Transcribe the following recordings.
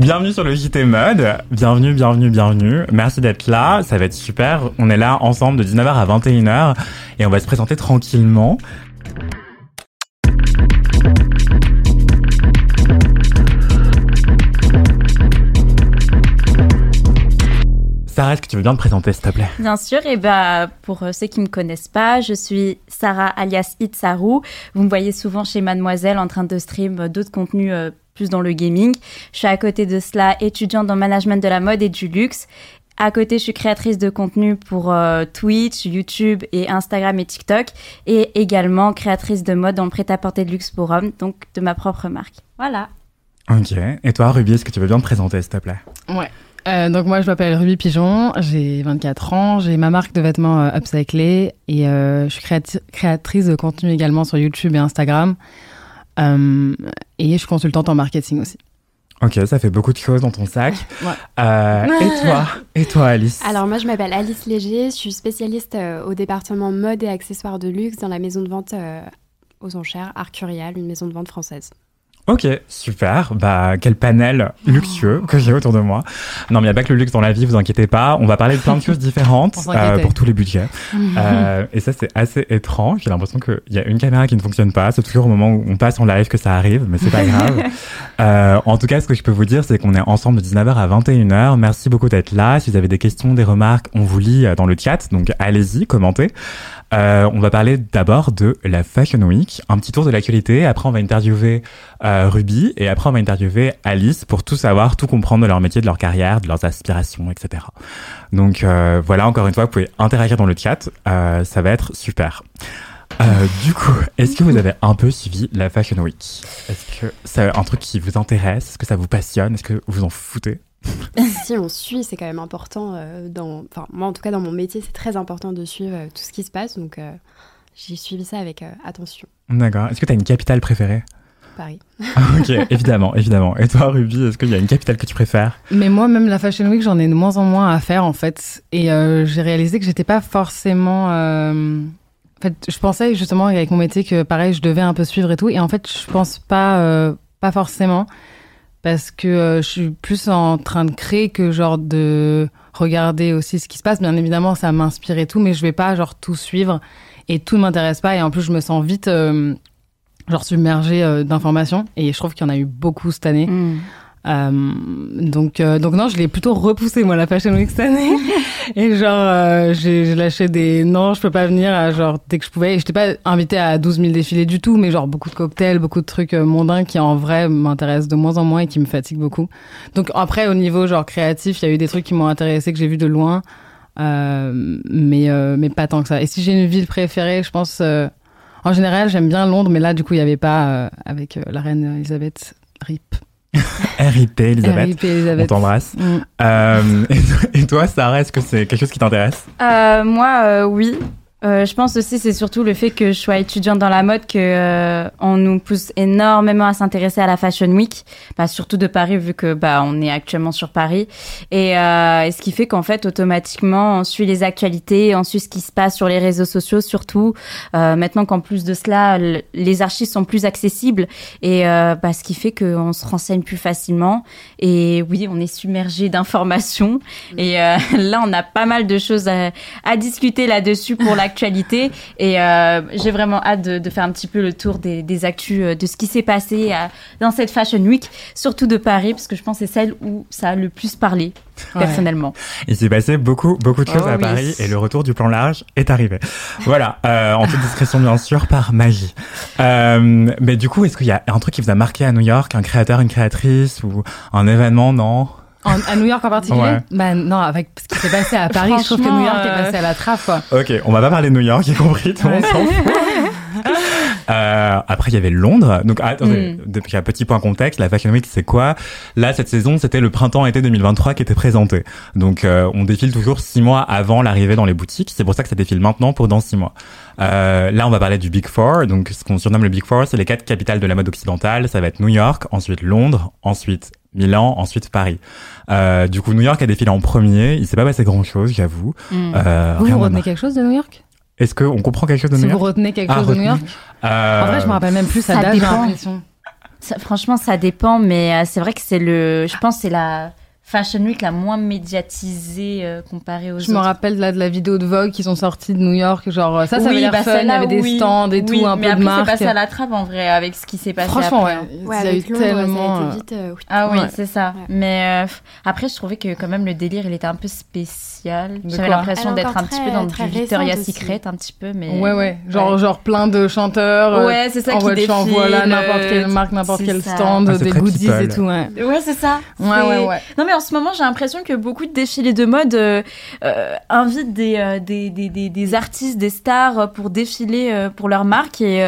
Bienvenue sur le JT Mode. Bienvenue, bienvenue, bienvenue. Merci d'être là. Ça va être super. On est là ensemble de 19h à 21h et on va se présenter tranquillement. Sarah, est-ce que tu veux bien te présenter, s'il te plaît? Bien sûr, et bah pour euh, ceux qui me connaissent pas, je suis Sarah alias Itsaru. Vous me voyez souvent chez Mademoiselle en train de stream d'autres contenus euh, plus dans le gaming. Je suis à côté de cela étudiante en management de la mode et du luxe. À côté, je suis créatrice de contenu pour Twitch, YouTube et Instagram et TikTok. Et également créatrice de mode en prêt-à-porter de luxe pour hommes, donc de ma propre marque. Voilà. Ok. Et toi, Ruby, est-ce que tu veux bien te présenter, s'il te plaît? Ouais. Euh, donc moi je m'appelle Ruby Pigeon, j'ai 24 ans, j'ai ma marque de vêtements euh, Upcyclé et euh, je suis créatrice de contenu également sur YouTube et Instagram euh, et je suis consultante en marketing aussi. Ok, ça fait beaucoup de choses dans ton sac. ouais. et toi Et toi Alice Alors moi je m'appelle Alice Léger, je suis spécialiste au département mode et accessoires de luxe dans la maison de vente aux enchères Arcurial, une maison de vente française. Ok, super. Bah, quel panel luxueux que j'ai autour de moi. Non, mais il n'y a pas que le luxe dans la vie, vous inquiétez pas. On va parler de plein de choses différentes euh, pour tous les budgets. euh, et ça, c'est assez étrange. J'ai l'impression qu'il y a une caméra qui ne fonctionne pas. C'est toujours au moment où on passe en live que ça arrive, mais c'est pas grave. euh, en tout cas, ce que je peux vous dire, c'est qu'on est ensemble de 19h à 21h. Merci beaucoup d'être là. Si vous avez des questions, des remarques, on vous lit euh, dans le chat. Donc, allez-y, commentez. Euh, on va parler d'abord de la Fashion Week, un petit tour de l'actualité. Après, on va interviewer euh, Ruby et après, on va interviewer Alice pour tout savoir, tout comprendre de leur métier, de leur carrière, de leurs aspirations, etc. Donc euh, voilà, encore une fois, vous pouvez interagir dans le chat. Euh, ça va être super. Euh, du coup, est-ce que vous avez un peu suivi la Fashion Week? Est-ce que c'est un truc qui vous intéresse? Est-ce que ça vous passionne? Est-ce que vous en foutez? Si on suit, c'est quand même important. Euh, dans, enfin, moi, en tout cas, dans mon métier, c'est très important de suivre euh, tout ce qui se passe. Donc, euh, j'ai suivi ça avec attention. D'accord. Est-ce que tu as une capitale préférée? Paris. Ah, ok, évidemment, évidemment. Et toi, Ruby, est-ce qu'il y a une capitale que tu préfères? Mais moi, même la Fashion Week, j'en ai de moins en moins à faire, en fait. Et j'ai réalisé que j'étais pas forcément. En fait, je pensais justement avec mon métier que, pareil, je devais un peu suivre et tout. Et en fait, je pense pas, pas forcément parce que euh, je suis plus en train de créer que genre de regarder aussi ce qui se passe. Bien évidemment, ça m'inspire et tout, mais je vais pas genre tout suivre et tout ne m'intéresse pas. Et en plus, je me sens vite euh, genre submergée euh, d'informations et je trouve qu'il y en a eu beaucoup cette année. Mm. Euh, donc, euh, donc non, je l'ai plutôt repoussé moi la Fashion Week cette année. et genre, euh, j'ai lâché des non, je peux pas venir. À, genre dès que je pouvais, j'étais pas invitée à 12 000 défilés du tout, mais genre beaucoup de cocktails, beaucoup de trucs mondains qui en vrai m'intéressent de moins en moins et qui me fatiguent beaucoup. Donc après, au niveau genre créatif, il y a eu des trucs qui m'ont intéressé que j'ai vu de loin, mais mais pas tant que ça. Et si j'ai une ville préférée, je pense. En général, j'aime bien Londres, mais là, du coup, il y avait pas avec la reine Elisabeth. RIP. RIP Elisabeth. On t'embrasse. Mm. Euh, et, toi, Sarah, est-ce que c'est quelque chose qui t'intéresse? Euh, Moi, euh, oui. Euh, je pense aussi c'est surtout le fait que je sois étudiante dans la mode que euh, on nous pousse énormément à s'intéresser à la Fashion Week, bah, surtout de Paris vu que bah on est actuellement sur Paris. Et, euh, et ce qui fait qu'en fait automatiquement on suit les actualités, on suit ce qui se passe sur les réseaux sociaux surtout euh, maintenant qu'en plus de cela les archives sont plus accessibles. Et bah, ce qui fait qu'on se renseigne plus facilement. Et oui on est submergé d'informations. Et là on a pas mal de choses à, à discuter là-dessus pour la actualité. Et euh, j'ai vraiment hâte de, faire un petit peu le tour des, des actus euh, de ce qui s'est passé euh, dans cette Fashion Week, surtout de Paris, parce que je pense que c'est celle où ça a le plus parlé, personnellement. Il s'est passé beaucoup, beaucoup de choses oh à Paris et le retour du plan large est arrivé. voilà, en toute discrétion bien sûr, par magie. mais du coup, est-ce qu'il y a un truc qui vous a marqué à New York, un créateur, une créatrice ou un événement, non à New York en particulier? Bah non, avec ce qui s'est passé à Paris, je trouve que New York est passé à la trappe. Quoi. Ok, on va pas parler de New York, y compris, tout le monde Euh, après, il y avait Londres. Donc, attendez, mm. depuis un petit point contexte, la Fashion Week, c'est quoi? Là, cette saison, c'était le printemps-été 2023 qui était présenté. Donc, euh, on défile toujours six mois avant l'arrivée dans les boutiques. C'est pour ça que ça défile maintenant pour dans six mois. Euh, là, on va parler du Big Four. Donc, ce qu'on surnomme le Big Four, c'est les quatre capitales de la mode occidentale. Ça va être New York, ensuite Londres, ensuite Milan, ensuite Paris. Euh, du coup, New York a défilé en premier. Il s'est pas passé grand-chose, j'avoue. Mm. Euh, vous, vous retenez quelque chose de New York? Est-ce qu'on comprend quelque chose de New York Si vous retenez quelque ah, chose de New York euh... En vrai, je me rappelle même plus sa date, franchement, ça dépend, mais euh, c'est vrai que c'est le... Je pense c'est la Fashion Week la moins médiatisée euh, comparée aux je autres. Je me rappelle là, de la vidéo de Vogue qui sont sortis de New York, genre ça, ça avait l'air bah, fun, il y avait des stands et tout, un peu de marque. Mais c'est passé à la trappe en vrai avec ce qui s'est passé Franchement, après. ouais, il y a eu tellement... Euh, vite, euh, ah oui, c'est ça. Mais après, je trouvais que quand même le délire, il était un peu spécial. J'avais l'impression d'être un petit peu dans du Victoria's Secret, un petit peu, mais... Ouais, ouais, genre, genre plein de chanteurs. Ouais, c'est ça qui défilent. Voilà, n'importe quelle marque, n'importe quel stand, des goodies et tout, ouais. Ouais, c'est ça. Ouais, ouais, ouais. Non, mais en ce moment, j'ai l'impression que beaucoup de défilés de mode euh, euh, invitent euh, des, des, des, des, artistes, des stars pour défiler pour leur marque. Et,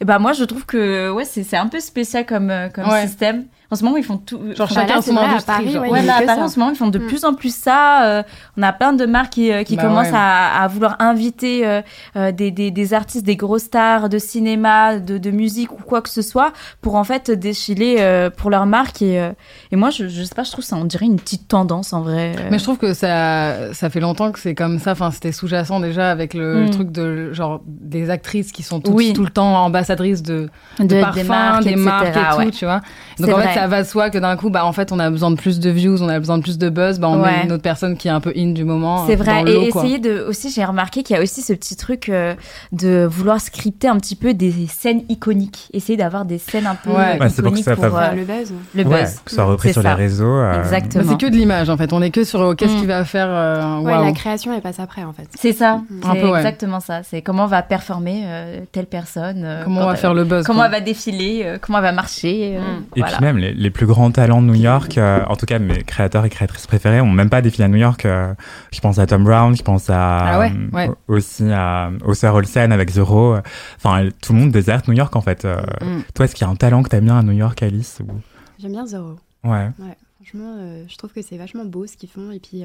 et bah, moi, je trouve que ouais, c'est un peu spécial comme, comme système. En ce moment, ils font tout. Genre chacun son industrie. Ouais, ouais là, à Paris, en ce moment, ils font de mm. plus en plus ça. Euh, on a plein de marques qui, euh, qui bah commencent à, à, vouloir inviter euh, des, des, des, artistes, des gros stars de cinéma, de, de, musique ou quoi que ce soit pour en fait défiler pour leur marque. Et, et moi, je, je sais pas, je trouve ça, on dirait une petite tendance en vrai. Mais je trouve que ça, ça fait longtemps que c'est comme ça. Enfin, c'était sous-jacent déjà avec le, mm. truc de genre des actrices qui sont toutes, tout le temps ambassadrices de, de, parfums, des marques, des marques et tout, tu vois. Donc en fait, ça va de soi que d'un coup, bah, en fait, on a besoin de plus de views, on a besoin de plus de buzz, bah, on met une autre personne qui est un peu in du moment. C'est vrai. et essayer de, aussi, j'ai remarqué qu'il y a aussi ce petit truc euh, de vouloir scripter un petit peu des scènes iconiques. Essayer d'avoir des scènes un peu ouais. iconiques pour, pour euh, le buzz. Le buzz. que ça soit repris sur les réseaux. Euh, Exactement. c'est que de l'image, en fait. On est que sur oh, qu'est-ce mm. qu'il va faire. ouais, la création, elle passe après, en fait. C'est ça. Mm. C'est exactement ça. C'est comment va performer telle personne. Comment on va faire le buzz. Comment elle va défiler, comment elle va marcher. Et puis même, les plus grands talents de New York, euh, en tout cas mes créateurs et créatrices préférés, ont même pas défilé à New York. Euh, je pense à Tom Brown, je pense à ah aussi à Oscar Olsen avec Zero. Enfin, tout le monde déserte New York en fait. Euh, mm. Toi, est-ce qu'il y a un talent que tu aimes bien à New York, Alice ou... J'aime bien Zero. Ouais. ouais franchement, je trouve que c'est vachement beau ce qu'ils font et puis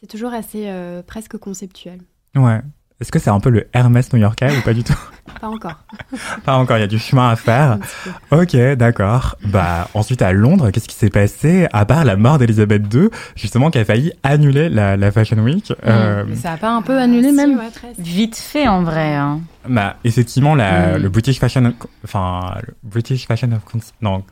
c'est toujours assez presque conceptuel. Ouais. Est-ce que c'est un peu le Hermès new-yorkais ou pas du tout Pas encore. pas encore, il y a du chemin à faire. Ok, d'accord. Bah ensuite à Londres, qu'est-ce qui s'est passé à part la mort d'Elisabeth II, justement qui a failli annuler la, Fashion Week euh, Mais ça a pas un peu annulé même Vite fait en vrai. Hein. Bah effectivement, la, mm. le British Fashion, enfin le British Fashion of non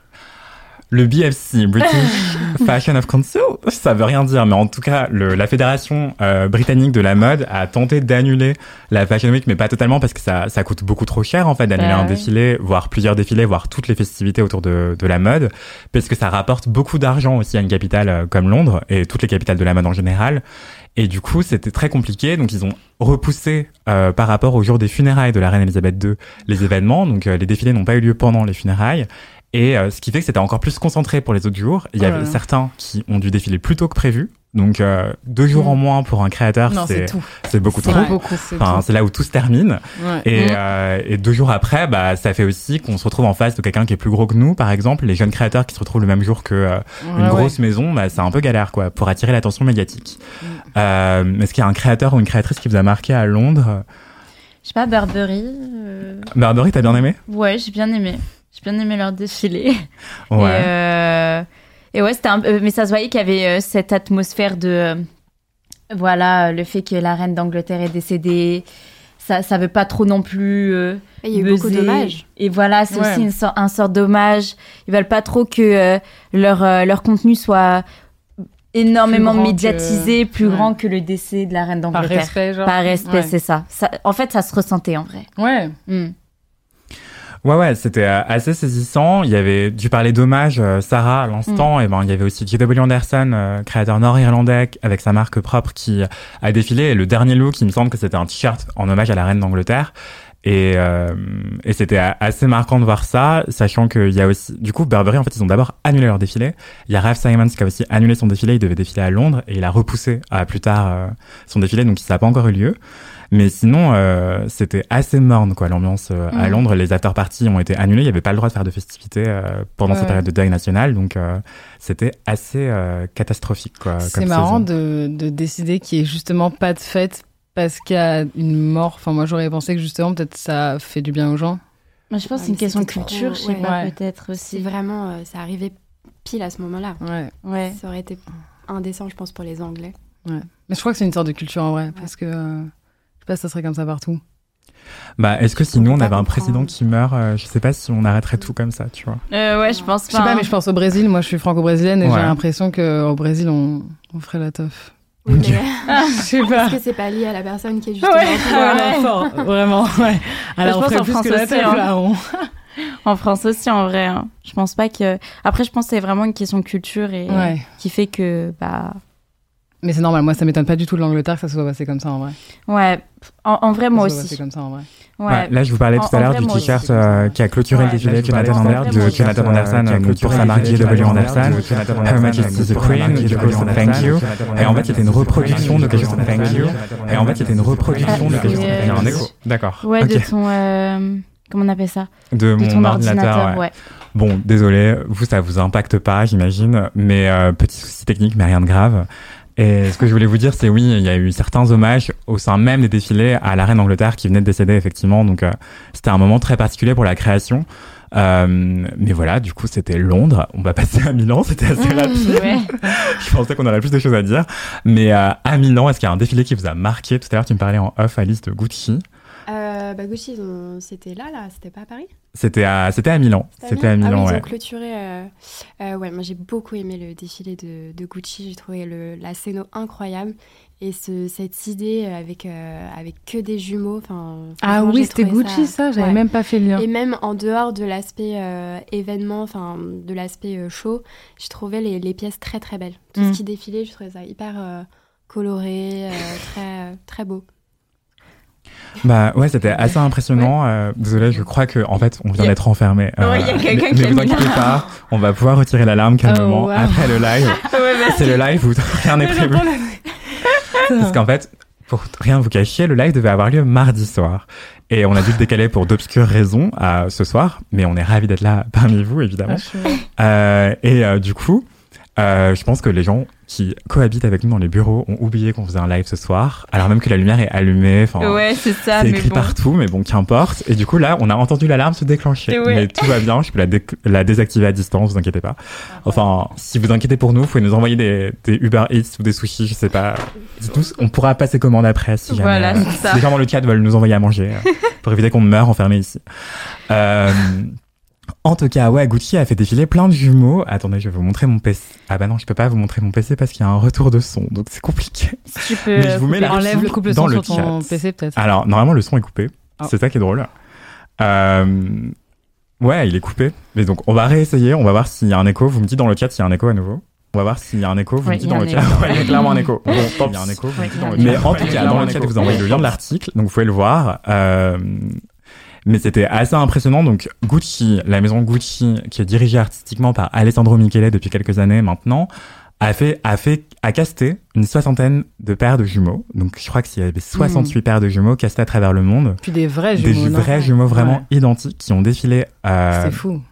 le BFC, British Fashion of Council, ça veut rien dire, mais en tout cas, le, la fédération euh, britannique de la mode a tenté d'annuler la Fashion Week, mais pas totalement parce que ça, ça coûte beaucoup trop cher en fait d'annuler bah un défilé, voire plusieurs défilés, voire toutes les festivités autour de, de la mode, parce que ça rapporte beaucoup d'argent aussi à une capitale euh, comme Londres et toutes les capitales de la mode en général. Et du coup, c'était très compliqué. Donc, ils ont repoussé euh, par rapport au jour des funérailles de la reine Elisabeth II les événements. Donc, les défilés n'ont pas eu lieu pendant les funérailles. Et euh, ce qui fait que c'était encore plus concentré pour les autres jours. Il y avait certains qui ont dû défiler plus tôt que prévu. Donc euh, deux jours mm. en moins pour un créateur, c'est c'est beaucoup trop. Enfin, c'est là où tout se termine. Et, mm. euh, et, deux jours après, bah ça fait aussi qu'on se retrouve en face de quelqu'un qui est plus gros que nous, par exemple. Les jeunes créateurs qui se retrouvent le même jour que euh, une grosse maison, bah c'est un peu galère quoi pour attirer l'attention médiatique. Mm. Est-ce qu'il y a un créateur ou une créatrice qui vous a marqué à Londres? Je sais pas, Burberry. Burberry, t'as bien aimé? Ouais, j'ai bien aimé. J'ai bien aimé leur défilé. Ouais. Et, euh, et ouais, c'était un... mais ça se voyait qu'il y avait euh, cette atmosphère de euh, voilà le fait que la reine d'Angleterre est décédée. Ça, ça veut pas trop non plus. il y a eu beaucoup d'hommages. Et voilà, c'est aussi une sorte, un sort d'hommage. Ils veulent pas trop que leur leur contenu soit énormément médiatisé, plus grand que le décès de la reine d'Angleterre. Par respect, genre. Par respect, c'est ça. ça. En fait, ça se ressentait en vrai. Ouais. Hmm. Ouais, ouais, c'était euh, assez saisissant. Il y avait, du parler d'hommage, euh, Sarah, à l'instant, mm. et ben, il y avait aussi J.W. Anderson, euh, créateur nord-irlandais, avec sa marque propre, qui a défilé. Et le dernier look, il me semble que c'était un t-shirt en hommage à la reine d'Angleterre. Et, et c'était assez marquant de voir ça, sachant qu'il y a aussi, du coup, Burberry, en fait, ils ont d'abord annulé leur défilé. Il y a Ralph Simons qui a aussi annulé son défilé. Il devait défiler à Londres et il a repoussé à plus tard son défilé, donc ça n'a pas encore eu lieu. Mais sinon, euh, c'était assez morne, quoi, l'ambiance euh, à Mhm. Londres. Les after-parties ont été annulées. Il n'y avait pas le droit de faire de festivités euh, pendant Ouais. cette période de deuil national. Donc, euh, c'était assez euh, catastrophique, quoi. C'est comme marrant de, de décider qu'il n'y ait justement pas de fête parce qu'il y a une mort. Enfin, moi, j'aurais pensé que justement, peut-être ça fait du bien aux gens. Moi, je pense que Ouais, c'est une question de c'était trop- culture, je sais ouais. pas, Ouais. peut-être aussi. vraiment, euh, ça arrivait pile à ce moment-là. Ouais. Ouais. Ça aurait été indécent, je pense, pour les Anglais. Mais je crois que c'est une sorte de culture en vrai, parce que euh, pas si ça serait comme ça partout. Bah, est-ce que si On on avait un président qui meurt, euh, je sais pas si on arrêterait tout comme ça, tu vois. Euh, ouais, je pense Je pas. sais pas, hein. mais je pense au Brésil. Moi, je suis franco-brésilienne et Ouais. j'ai l'impression qu'au Brésil, on, on ferait la teuf. Oui, Ok. mais Je sais pas. est-ce que c'est pas lié à la personne qui est justement Ouais, vraiment, ouais. Alors, je on pense ferait en plus France que la aussi, teuf, hein. là. on- En France aussi, en vrai. hein. Je pense pas que. Après, je pense que c'est vraiment une question de culture et Ouais. qui fait que, bah. Mais c'est normal, moi, ça m'étonne pas du tout de l'Angleterre que ça soit passé comme ça en vrai. Ouais. En, en vrai, Ça moi soit passé aussi. comme ça en vrai. Ouais. Ouais, là, je vous parlais tout à l'heure du comme euh, qui a clôturé Ouais, le défilé de Jonathan Anderson, moi de. Jonathan Anderson, Qui a euh, pour clôturé sa marque Jonathan Anderson, Her Majesty's the Queen, qui du coup c'est Thank You. Et en fait, c'était une reproduction de de Thank You. Et en fait, c'était une reproduction de quelque chose de Il y a un c'est- écho. D'accord. Ouais, de ton. euh, Comment on appelle ça? De mon ordinateur. ouais. Bon, désolé, vous, ça vous impacte pas, j'imagine, mais euh, petit souci technique, mais rien de grave. Et ce que je voulais vous dire, c'est oui, il y a eu certains hommages au sein même des défilés à la reine d'Angleterre qui venait de décéder, effectivement. Donc, euh, c'était un moment très particulier pour la création. Euh, mais voilà, du coup, c'était Londres. On va passer à Milan, c'était assez Mmh, rapide. ouais. Je pensais qu'on aurait plus de choses à dire. Mais euh, à Milan, est-ce qu'il y a un défilé qui vous a marqué? Tout à l'heure, tu me parlais en off, Alice, de Gucci. Euh, bah, Gucci, ont- c'était là, là, c'était pas à Paris C'était à, c'était à Milan. C'était à Milan, ah, oui, ouais. Ils ont clôturé. euh, euh, ouais, moi j'ai beaucoup aimé le défilé de, de Gucci. J'ai trouvé le, la scéno incroyable. Et ce, cette idée avec, euh, avec que des jumeaux. enfin, Ah oui, j'ai c'était trouvé Gucci ça, j'avais ouais. même pas fait le lien. Et même en dehors de l'aspect euh, événement, enfin de l'aspect euh, show, je trouvais les, les pièces très très belles. Tout Mm. ce qui défilait, je trouvais ça hyper euh, coloré, euh, très, très beau. Bah ouais, c'était assez impressionnant. Euh, désolé, je crois que en fait, on vient a- d'être enfermé. Ouais, il y a quelqu'un mais, qui vous inquiétez pas, on va pouvoir retirer l'alarme calmement Oh, wow. après le live. C'est le live où rien n'est prévu. Parce qu'en fait, pour rien vous cacher, le live devait avoir lieu mardi soir. Et on a dû le décaler pour d'obscures raisons à ce soir, mais on est ravis d'être là parmi vous, évidemment. Euh, et euh, du coup, euh, je pense que les gens qui cohabitent avec nous dans les bureaux ont oublié qu'on faisait un live ce soir, alors même que la lumière est allumée. Enfin, Ouais, c'est ça, c'est écrit bon. partout, mais bon, qu'importe. Et du coup, là, on a entendu l'alarme se déclencher. Ouais. Mais tout va bien, je peux la, dé- la désactiver à distance, vous inquiétez pas. Enfin, si vous inquiétez pour nous, vous pouvez nous envoyer des, des Uber Eats ou des sushis, je sais pas. Dites-nous, on pourra passer commande après si jamais. Voilà, euh, c'est ça. si les gens dans le chat veulent nous envoyer à manger, euh, pour éviter qu'on meure enfermé ici. Euh, en tout cas, ouais, Gucci a fait défiler plein de jumeaux. Attendez, je vais vous montrer mon PC. Ah bah non, je peux pas vous montrer mon PC parce qu'il y a un retour de son, donc c'est compliqué. Si tu peux. Mais je vous mets la. Enlève le couple dans son sur ton chat. PC peut-être. Alors, normalement, le son est coupé. Oh. C'est ça qui est drôle. Euh, ouais, il est coupé. Mais donc, on va réessayer. On va voir s'il y a un écho. Vous me dites dans le chat s'il y a un écho à nouveau. On va voir s'il y a un écho. Vous Ouais, me dites dans le chat. Ouais, il y a clairement un écho. Bon, tant pis, il y a un écho. vous me Ouais, dites dans le il y a chat. un Mais en tout cas, dans le chat, vous envoyez le lien de l'article. Donc, vous pouvez le voir. Euh, mais c'était assez impressionnant. Donc, Gucci, la maison Gucci, qui est dirigée artistiquement par Alessandro Michele depuis quelques années maintenant, a fait, a fait, a casté une soixantaine de paires de jumeaux. Donc, je crois qu'il y avait 68 paires de jumeaux castés à travers le monde. Puis des vrais Des jumeaux. non vrais jumeaux vraiment Ouais. identiques qui ont défilé. euh, C'est fou.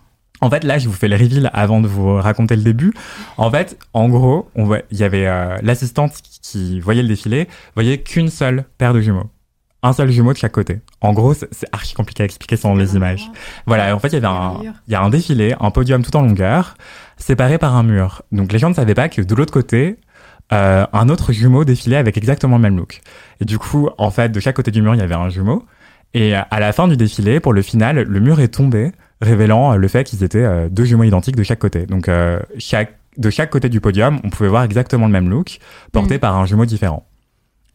en fait, là, je vous fais le reveal avant de vous raconter le début. En fait, en gros, on voit, il y avait euh, l'assistante qui voyait le défilé, voyait qu'une seule paire de jumeaux. Un seul jumeau de chaque côté. En gros, c'est archi compliqué à expliquer sans les images. Voilà, en fait, il y avait un, mur. il y a un défilé, un podium tout en longueur, séparé par un mur. Donc les gens ne savaient pas que de l'autre côté, euh, un autre jumeau défilait avec exactement le même look. Et du coup, en fait, de chaque côté du mur, il y avait un jumeau. Et à la fin du défilé, pour le final, le mur est tombé, révélant euh, le fait qu'ils étaient euh, deux jumeaux identiques de chaque côté. Donc euh, chaque, de chaque côté du podium, on pouvait voir exactement le même look, porté Mm. par un jumeau différent.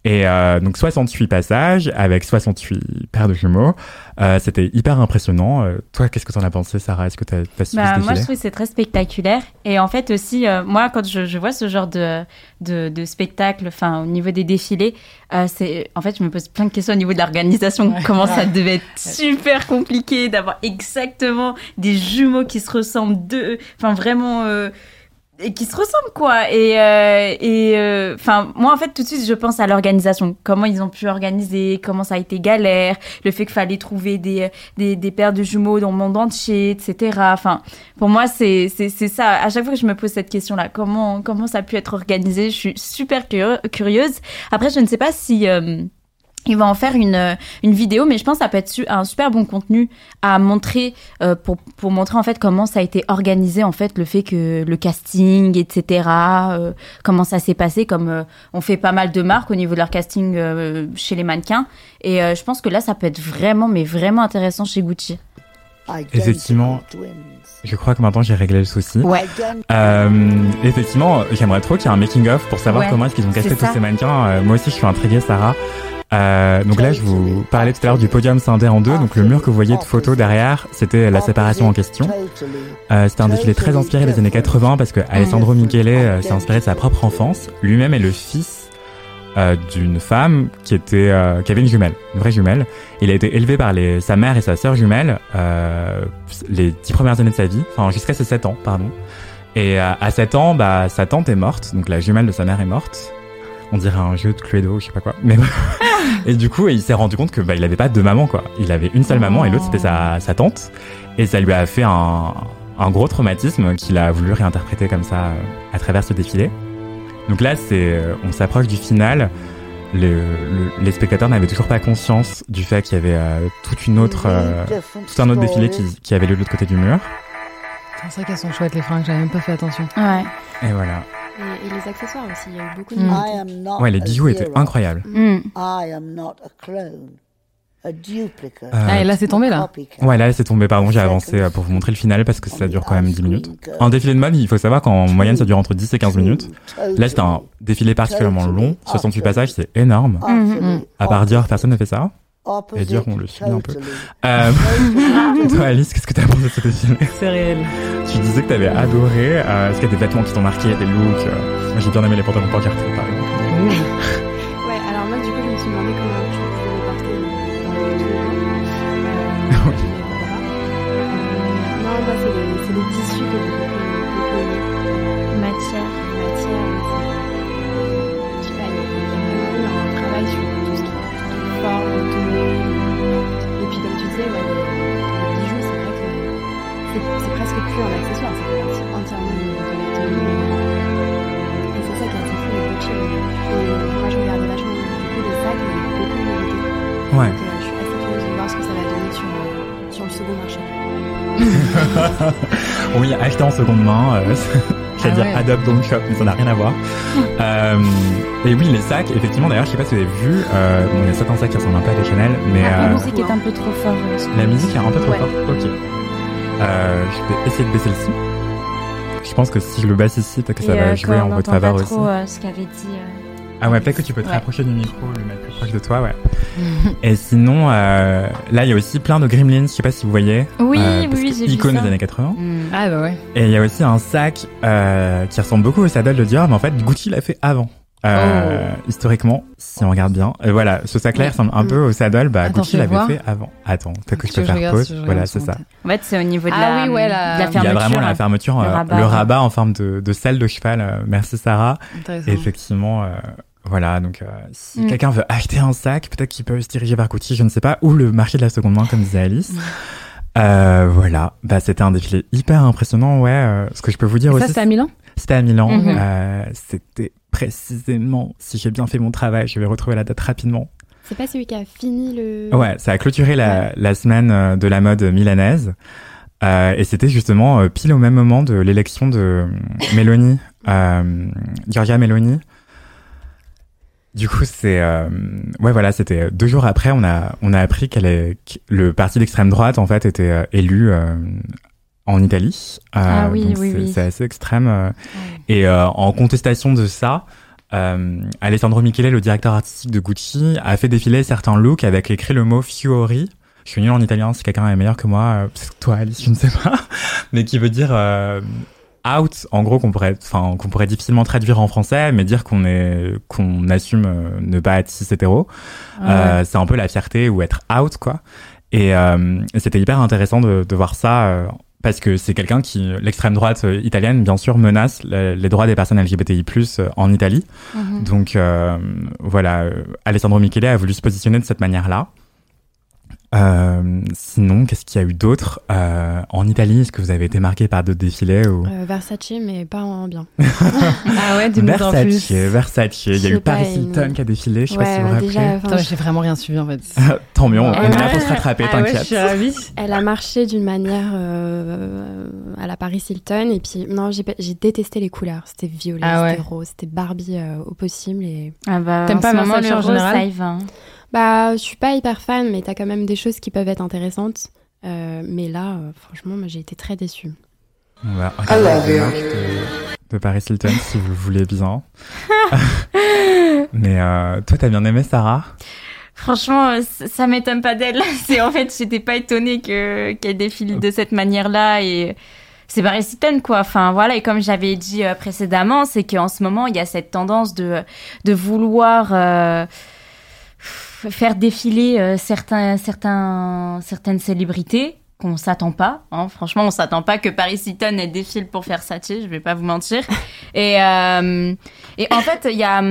Et euh, donc 68 passages avec 68 paires de jumeaux. Euh, C'était hyper impressionnant. Euh, toi, qu'est-ce que t'en as pensé, Sarah? Est-ce que t'as as suivi Bah, moi, je trouve que c'est très spectaculaire. Et en fait, aussi, euh, moi, quand je, je vois ce genre de, de, de spectacle, enfin, au niveau des défilés, euh, c'est, en fait, je me pose plein de questions au niveau de l'organisation. Ouais. Comment ça devait être super compliqué d'avoir exactement des jumeaux qui se ressemblent deux, enfin, vraiment, euh, et qui se ressemblent quoi. Et euh, et euh, enfin moi en fait tout de suite je pense à l'organisation. Comment ils ont pu organiser comment ça a été galère le fait qu'il fallait trouver des, des, des paires de jumeaux dans le monde entier etc enfin pour moi c'est c'est ça. À chaque fois que je me pose cette question là comment comment ça a pu être organisé je suis super curieuse. Après je ne sais pas si euh, il va en faire une, euh, une vidéo, mais je pense que ça peut être un super bon contenu à montrer euh, pour, pour montrer en fait comment ça a été organisé en fait le fait que le casting etc euh, comment ça s'est passé comme on fait pas mal de marques au niveau de leur casting chez les mannequins et je pense que là ça peut être vraiment mais vraiment intéressant chez Gucci. Effectivement, je crois que maintenant j'ai réglé le souci. Ouais. effectivement, j'aimerais trop qu'il y ait un making of pour savoir comment est-ce qu'ils ont casté tous ces mannequins. moi aussi, je suis intriguée, Sarah. Euh, donc là, je vous parlais tout à l'heure du podium scindé en deux. Donc le mur que vous voyez de photos derrière, c'était la séparation en question. Euh, c'était un défilé très inspiré des années 80 parce que Alessandro Michele euh, s'est inspiré de sa propre enfance. Lui-même est le fils euh, d'une femme qui était euh, qui avait une jumelle, une vraie jumelle. Il a été élevé par sa mère et sa sœur jumelle les dix premières années de sa vie, enfin jusqu'à ses sept ans, pardon. Et à 7 ans, bah, sa tante est morte, donc la jumelle de sa mère est morte on dirait un jeu de Cluedo, je sais pas quoi. Mais et du coup, il s'est rendu compte que bah, il avait pas deux mamans quoi. Il avait une seule maman et l'autre c'était sa, sa tante. Et ça lui a fait un, un gros traumatisme qu'il a voulu réinterpréter comme ça euh, à travers ce défilé. Donc là, c'est, euh, on s'approche du final. Le, les spectateurs n'avaient toujours pas conscience du fait qu'il y avait euh, toute une autre, tout un autre défilé qui, qui avait lieu de l'autre côté du mur. C'est vrai qu'elles sont chouettes les fringues, j'avais même pas fait attention. Ouais. Et voilà. Et, les accessoires aussi, il y a eu beaucoup de mm. Ouais, les bijoux étaient incroyables. Mm. Ah, et là, c'est tombé, là Ouais, là, c'est tombé. Pardon, j'ai avancé euh, pour vous montrer le final parce que ça dure quand même 10 minutes. Un défilé de mode, il faut savoir qu'en moyenne, ça dure entre 10 et 15 minutes. Là, c'était un défilé particulièrement long. 68 passages, c'est énorme. Mm, à part dire, personne ne fait ça. Et dire qu'on le suit un peu. Euh, toi, Alice, qu'est-ce que t'as pensé de ce défilé C'est réel. Tu disais que t'avais adoré. Euh, Est-ce qu'il y a des vêtements qui t'ont marqué, des looks euh... Moi, j'ai bien aimé les pantalons pancartés, par exemple. Et moi je regardais vachement les sacs, il y a beaucoup nouveautés. Ouais. Donc euh, je suis assez curieuse de voir ce que ça va donner sur, euh, sur le second marché. oui, acheter en seconde main, euh, c'est-à-dire ah ouais. Adobe Don't Shop, mais ça n'a rien à voir. euh, et oui, les sacs, effectivement, d'ailleurs, je sais pas si vous avez vu, euh, bon, il y a certains sacs qui ressemblent un peu à des Chanel, mais... Ah, euh, la musique est un peu trop forte. La musique est un peu trop Ouais. forte, ok. Euh, je vais essayer de baisser le son. Je pense que si je le baisse ici, peut-être que ça va euh, jouer en votre faveur pas aussi. trop euh, ce qu'avait dit. Euh, Ah ouais, peut-être que tu peux te Ouais. rapprocher du micro, le mettre plus proche de toi, ouais. Et sinon, euh, là, il y a aussi plein de gremlins, je sais pas si vous voyez. Oui, Euh, oui, parce oui, que j'ai vu Icône ça. des années 80. Mm. Ah bah ouais. Et il y a aussi un sac euh, qui ressemble beaucoup au saddle de Dior, mais en fait, Gucci l'a fait avant. Euh, Oh. Historiquement, si on regarde bien. Et voilà, ce sac-là il ressemble un peu au saddle, bah Attends, Gucci l'avait fait avant. Attends, peut-être que je Tu peux je faire pause. si Voilà, c'est ça. En fait, c'est au niveau de Ah la, oui, ouais, la- de la Il y Il y a fermeture. vraiment la fermeture, Le euh, rabat. le rabat en forme de, de selle de cheval. euh, merci Sarah. Et effectivement, euh, voilà, donc euh, si Mm. quelqu'un veut acheter un sac, peut-être qu'il peut se diriger vers Gucci, je ne sais pas, ou le marché de la seconde main, comme disait Alice. Euh, voilà, bah, c'était un défilé hyper impressionnant, ouais. euh, ce que je peux vous dire Et ça, aussi, c'était à Milan c'était à Milan. Mhm. euh, c'était précisément, si j'ai bien fait mon travail, je vais retrouver la date rapidement. C'est pas celui qui a fini le. Ouais, ça a clôturé la, la semaine euh, de la mode milanaise. Euh, et c'était justement euh, pile au même moment de l'élection de Meloni, euh, Giorgia Meloni. Du coup, c'est euh, ouais voilà, c'était deux jours après, on a on a appris qu'elle est que le parti d'extrême droite en fait était euh, élu euh, en Italie. Euh, Ah oui, donc oui, c'est- oui. Assez extrême. euh. Et euh, en contestation de ça, euh, Alessandro Michele, le directeur artistique de Gucci, a fait défiler certains looks avec écrit le mot Fiori. Je suis nul en italien, si quelqu'un est meilleur que moi, euh, peut-être toi Alice, je ne sais pas, mais qui veut dire euh, out, en gros qu'on pourrait, enfin qu'on pourrait difficilement traduire en français, mais dire qu'on est, qu'on assume euh, ne pas être cis hétéro. Euh, c'est un peu la fierté ou être out quoi. Et, euh, c'était hyper intéressant de, de voir ça. euh, parce que c'est quelqu'un qui, l'extrême droite italienne, bien sûr, menace les droits des personnes LGBTI+ en Italie. Mhm. Donc voilà, Alessandro Michele a voulu se positionner de cette manière-là. Euh, sinon, qu'est-ce qu'il y a eu d'autre? Euh, en Italie Est-ce que vous avez été marqué par d'autres défilés ou... Euh, Versace, mais pas en bien. ah ouais, du Versace, Versace. Il y a eu Paris Hilton qui a défilé. Je sais pas si vous vous rappelez. J'ai vraiment rien suivi en fait. Tant mieux, on, est là pour se rattraper, ah t'inquiète. Ouais, Elle a marché d'une manière euh, à la Paris Hilton et puis non, j'ai détesté les couleurs. C'était violet, ah c'était rose, c'était Barbie au possible et. Ah bah, T'aimes pas Versace en général? Bah, je suis pas hyper fan, mais t'as quand même des choses qui peuvent être intéressantes. Euh, mais là, euh, franchement, j'ai été très déçue. On va regarder de, de, Paris Hilton si vous le voulez bien. mais euh, toi, t'as bien aimé Sarah? Franchement, ça m'étonne pas d'elle. C'est en fait, j'étais pas étonnée que qu'elle défile de cette manière-là et c'est Paris Hilton quoi. Enfin voilà et comme j'avais dit précédemment, c'est qu'en ce moment il y a cette tendance de de vouloir faire défiler euh, certains, certains, certaines célébrités qu'on s'attend pas. Hein. Franchement, on s'attend pas que Paris Hilton défile pour faire Sachi, je vais pas vous mentir. Et, euh, et en fait, il y a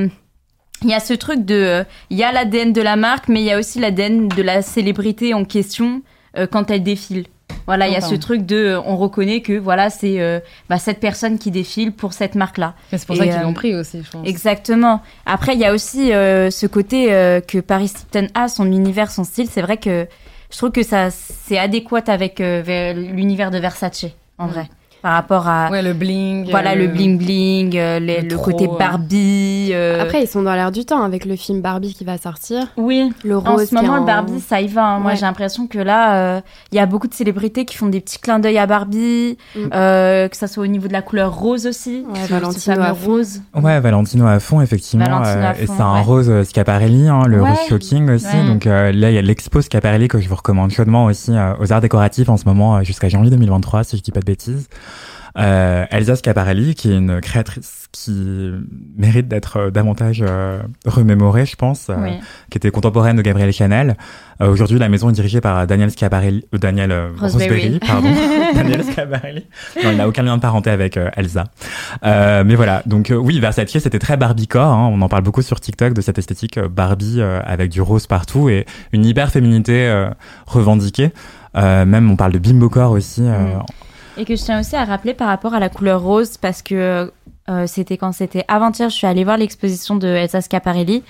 y a ce truc de il y a l'ADN de la marque mais il y a aussi l'ADN de la célébrité en question euh, quand elle défile. Voilà, il y a ce truc de, on reconnaît que voilà, c'est euh, bah, cette personne qui défile pour cette marque-là. C'est pour ça qu'ils l'ont euh, pris aussi, je pense. Exactement. Après, il y a aussi euh, ce côté que Paris Hilton a, son univers, son style. C'est vrai que je trouve que ça, c'est adéquat avec l'univers de Versace, en mm. vrai par rapport à ouais le bling voilà le, bling bling euh, le, côté Barbie euh. après ils sont dans l'air du temps avec le film Barbie qui va sortir. Oui. Le rose en ce moment le Barbie ça y va hein. moi j'ai l'impression que là euh, il y a beaucoup de célébrités qui font des petits clins d'œil à Barbie mm. que ça soit au niveau de la couleur rose aussi. Ouais, Valentino à rose. Ouais Valentino à fond effectivement et c'est un rose Schiaparelli hein, le rose shocking aussi. Donc là il y a l'expo Schiaparelli que je vous recommande chaudement aussi aux arts décoratifs en ce moment jusqu'à janvier 2023 si je dis pas de bêtises euh, Elsa Schiaparelli, qui est une créatrice qui mérite d'être euh, davantage euh, remémorée, je pense, euh, qui était contemporaine de Gabrielle Chanel. Aujourd'hui, la maison est dirigée par Daniel Schiaparelli, Daniel Roseberry, pardon, Daniel Schiaparelli. Non, il n'a aucun lien de parenté avec Elsa. mais voilà, donc oui, Versace, c'était très Barbiecore. Hein. On en parle beaucoup sur TikTok de cette esthétique Barbie avec du rose partout et une hyper féminité revendiquée. même on parle de bimbocore aussi. Mm. Et que je tiens aussi à rappeler par rapport à la couleur rose, parce que euh, c'était quand c'était avant-hier, je suis allée voir l'exposition de Elsa Schiaparelli.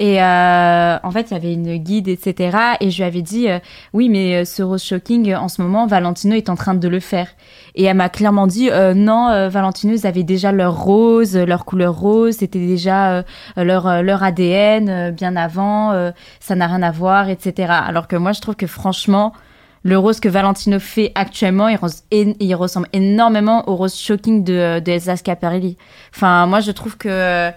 Et euh, en fait, il y avait une guide, etc. Et je lui avais dit, euh, oui, mais ce rose shocking, en ce moment, Valentino est en train de le faire. Et elle m'a clairement dit, non, Valentino, ils avaient déjà leur rose, leur couleur rose, c'était déjà leur, leur ADN bien avant, ça n'a rien à voir, etc. Alors que moi, je trouve que franchement, le rose que Valentino fait actuellement, il, ressemble énormément au rose shocking de, de Elsa Schiaparelli. Enfin, moi, je trouve que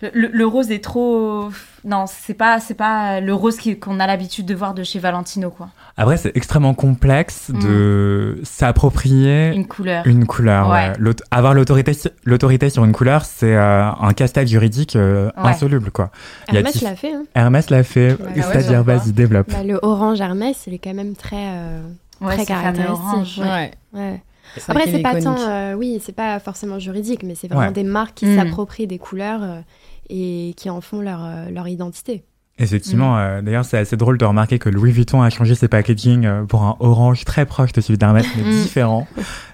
le, rose est trop. Non, c'est pas, c'est pas le rose qu'on a l'habitude de voir de chez Valentino, quoi. Après, c'est extrêmement complexe de mm. s'approprier une couleur. Une couleur, ouais. Avoir l'autorité, l'autorité sur une couleur, c'est euh, un casse-tête juridique euh, insoluble, quoi. Hermès l'a fait. Hein. Hermès l'a fait. C'est-à-dire, vas-y, développe. Bah, le orange Hermès, il est quand même très, euh, très caractéristique. Ouais. Après, c'est pas tant, oui, c'est pas forcément juridique, mais c'est vraiment des marques qui mm. s'approprient des couleurs et qui en font leur, euh, leur identité. Effectivement, mm. euh, d'ailleurs, c'est assez drôle de remarquer que Louis Vuitton a changé ses packaging euh, pour un orange très proche de celui d'Hermès, mais mm. différent,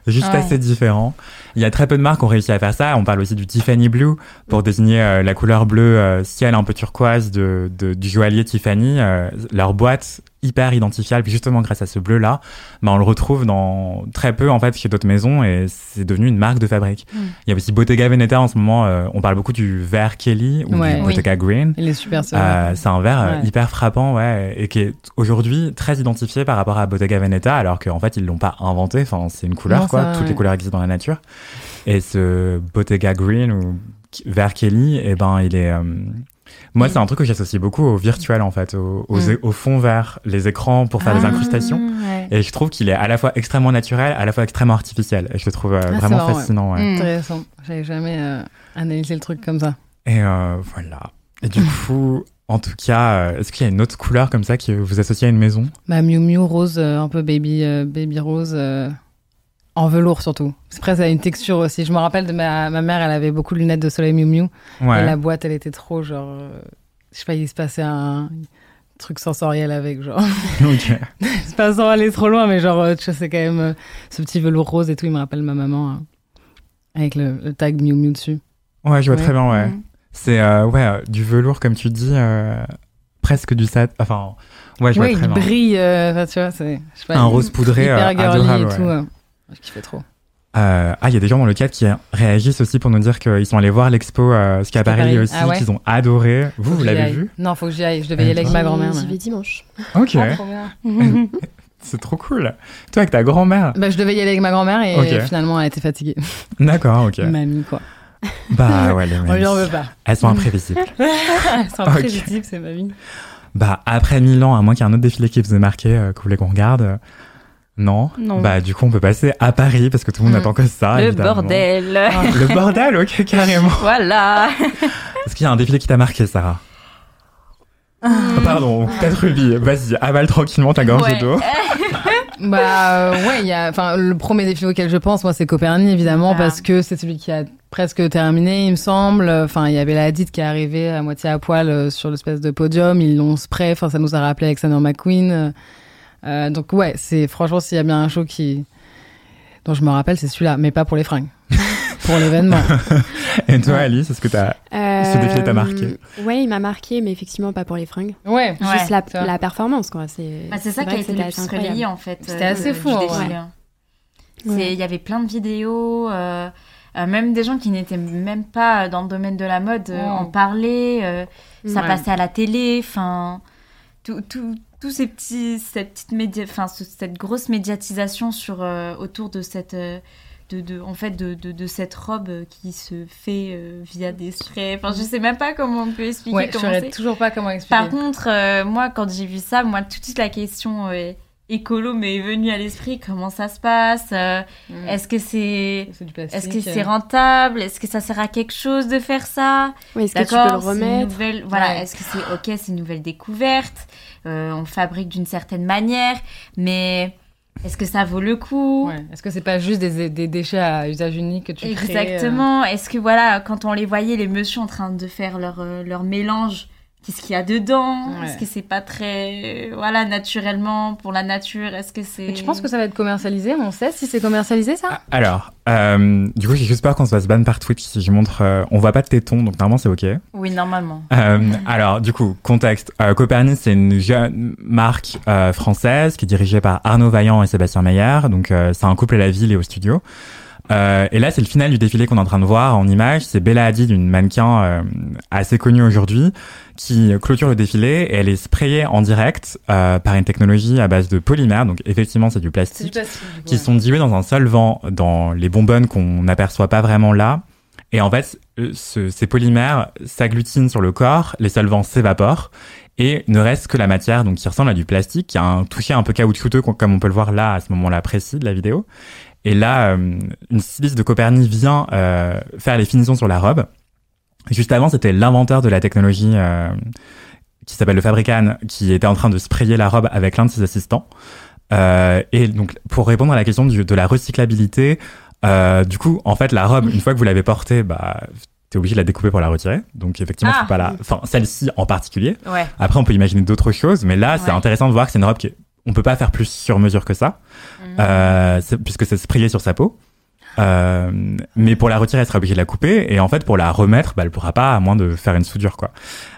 juste assez différent. Il y a très peu de marques qui ont réussi à faire ça. On parle aussi du Tiffany Blue pour désigner la couleur bleue ciel un peu turquoise de, de du joaillier Tiffany. leur boîte hyper identifiable. Justement grâce à ce bleu là mais on le retrouve dans très peu en fait chez d'autres maisons et c'est devenu une marque de fabrique. Mm. il y a aussi Bottega Veneta en ce moment euh, on parle beaucoup du vert Kelly ou du Bottega Green. Il est super euh, c'est un vert euh, hyper frappant ouais et qui est aujourd'hui très identifié par rapport à Bottega Veneta alors qu'en fait ils l'ont pas inventé. Enfin c'est une couleur quoi. toutes les couleurs existent dans la nature. Et ce Bottega Green ou vert Kelly et eh ben il est moi, c'est un truc que j'associe beaucoup au virtuel, en fait, au, mm. au, fond vert, les écrans pour faire des ah, incrustations. Et je trouve qu'il est à la fois extrêmement naturel, à la fois extrêmement artificiel. Et je le trouve euh, ah, vraiment fascinant. Ouais. Mm. Intéressant. J'avais jamais euh, analysé le truc comme ça. Et euh, voilà. Et du coup, en tout cas, est-ce qu'il y a une autre couleur comme ça que vous associez à une maison? Bah, Miu Miu rose, un peu baby, baby rose. En velours surtout. C'est presque à une texture aussi. Je me rappelle de ma, ma mère, elle avait beaucoup de lunettes de soleil Miu Miu. Ouais. Et la boîte, elle était trop genre. euh, je sais pas, il se passait un truc sensoriel avec, genre. Ok. c'est pas sans aller trop loin, mais genre, euh, tu c'est quand même euh, ce petit velours rose et tout. Il me rappelle ma maman hein, avec le, le tag Miu Miu dessus. Ouais, je vois Ouais. très bien, ouais. Mm. C'est euh, ouais, du velours, comme tu dis, presque du sat. Enfin, ouais, je vois très il bien. brille, tu vois, c'est. sais Un il- rose poudré adorable. et tout. euh. Je kiffais trop. Euh, ah, il y a des gens dans le chat qui réagissent aussi pour nous dire qu'ils sont allés voir l'expo euh, Ski à Paris aussi, Ah ouais qu'ils ont adoré. Vous, Faut vous l'avez vu Non, faut que j'y aille. Je devais y aller avec ma grand-mère. J'y vais dimanche. Ok, Ah, c'est trop cool. Toi, avec ta grand-mère Bah, je devais y aller avec ma grand-mère et finalement elle était fatiguée. D'accord, ok. Mamie, quoi. Bah ouais, les On mamies. lui en veut pas. Elles sont imprévisibles. C'est Ok. imprévisible, c'est mamie. bah, après Milan, à moins qu'il y ait un autre défilé qui vous ait marqué, euh, que vous voulez qu'on regarde. Euh, non. Non. Bah, du coup, on peut passer à Paris parce que tout le monde Mm. attend que ça. Le évidemment. bordel. Le bordel, ok, carrément. voilà. Est-ce qu'il y a un défilé qui t'a marqué, Sarah? Oh, Pardon, peut-être Ruby. Vas-y, avale tranquillement ta gorgée Ouais. d'eau. Bah euh, ouais, il y a, enfin le premier défi auquel je pense, moi, c'est Copernic évidemment Ah. parce que c'est celui qui a presque terminé, il me semble. Enfin, il y avait la Hadid qui est arrivée à moitié à poil euh, sur l'espèce de podium, ils l'ont spray. Enfin, ça nous a rappelé Alexander McQueen. Euh, euh, donc ouais, c'est franchement s'il y a bien un show qui dont je me rappelle, c'est celui-là, mais pas pour les fringues, pour l'événement. Et toi, Alice, est-ce que t'as. Ce défilé t'a marqué Euh, Ouais, il m'a marqué, mais effectivement pas pour les fringues. Ouais. Ouais, Juste la, la performance, quoi. C'est Bah, c'est ça qui a été le plus relayé en fait. C'était euh, assez fou. Ouais. Il y avait plein de vidéos, euh, euh, même des gens qui n'étaient même pas dans le domaine de la mode euh, Mm. en parlaient. euh, ça Ouais. passait à la télé, enfin, tout, tout- tous ces petits, cette petite média, enfin, ce- cette grosse médiatisation sur euh, autour de cette, euh, de, de- en fait, de, de, de cette robe qui se fait euh, via des sprays. Enfin, je sais même pas comment on peut expliquer Ouais, je comment saurais c'est. toujours pas comment expliquer. Par contre, euh, moi, quand j'ai vu ça, moi, tout de suite, la question euh, écolo m'est venue à l'esprit. Comment ça se passe Euh, Mm. Est-ce que c'est plastique. est-ce que c'est euh. rentable Est-ce que ça sert à quelque chose de faire ça? Ouais, Est-ce que tu peux D'accord, le remettre? nouvelle. Voilà, Ouais. est-ce que c'est ok C'est une nouvelle découverte? Euh, On fabrique d'une certaine manière, mais est-ce que ça vaut le coup? Ouais. Est-ce que c'est pas juste des, des déchets à usage unique que tu crées euh, Exactement. Est-ce que voilà, quand on les voyait, les messieurs en train de faire leur, euh, leur mélange, qu'est-ce qu'il y a dedans Ouais. Est-ce que c'est pas très, voilà, naturellement pour la nature Est-ce que c'est tu penses que ça va être commercialisé On sait si c'est commercialisé ça? Ah, Alors, euh, du coup, j'ai juste peur qu'on se fasse ban par Twitch si je montre. euh, on voit pas de tétons, donc normalement c'est ok. Oui, normalement. Euh, alors, du coup, contexte. Euh, Copernic, c'est une jeune marque euh, française qui est dirigée par Arnaud Vaillant et Sébastien Meyer. Donc, euh, c'est un couple à la ville et au studio. Euh, et là, c'est le final du défilé qu'on est en train de voir en image. C'est Bella Hadid, une mannequin euh, assez connue aujourd'hui, qui clôture le défilé et elle est sprayée en direct euh, par une technologie à base de polymère. Donc, effectivement, c'est du plastique qui sont dilués dans un solvant dans les bonbonnes qu'on n'aperçoit pas vraiment là. Et en fait, euh, ce- ces polymères s'agglutinent sur le corps, les solvants s'évaporent et ne reste que la matière, donc qui ressemble à du plastique, qui a un toucher un peu caoutchouteux, co- comme on peut le voir là à ce moment-là précis de la vidéo. Et là, euh, une styliste de Copernic vient euh, faire les finitions sur la robe. Juste avant, c'était l'inventeur de la technologie euh, qui s'appelle le Fabrican, qui était en train de sprayer la robe avec l'un de ses assistants. Euh, et donc, pour répondre à la question du- de la recyclabilité, euh, du coup, en fait, la robe, une fois que vous l'avez portée, bah, t'es obligé de la découper pour la retirer. Donc, effectivement, Ah. faut pas la, enfin, celle-ci en particulier. Ouais. Après, on peut imaginer d'autres choses, mais là, c'est intéressant de voir que c'est une robe qui, est- on peut pas faire plus sur mesure que ça, Mhm. euh, puisque c'est sprayé sur sa peau. Euh, mais pour la retirer, elle sera obligée de la couper, et en fait, pour la remettre, bah, elle pourra pas, à moins de faire une soudure, quoi.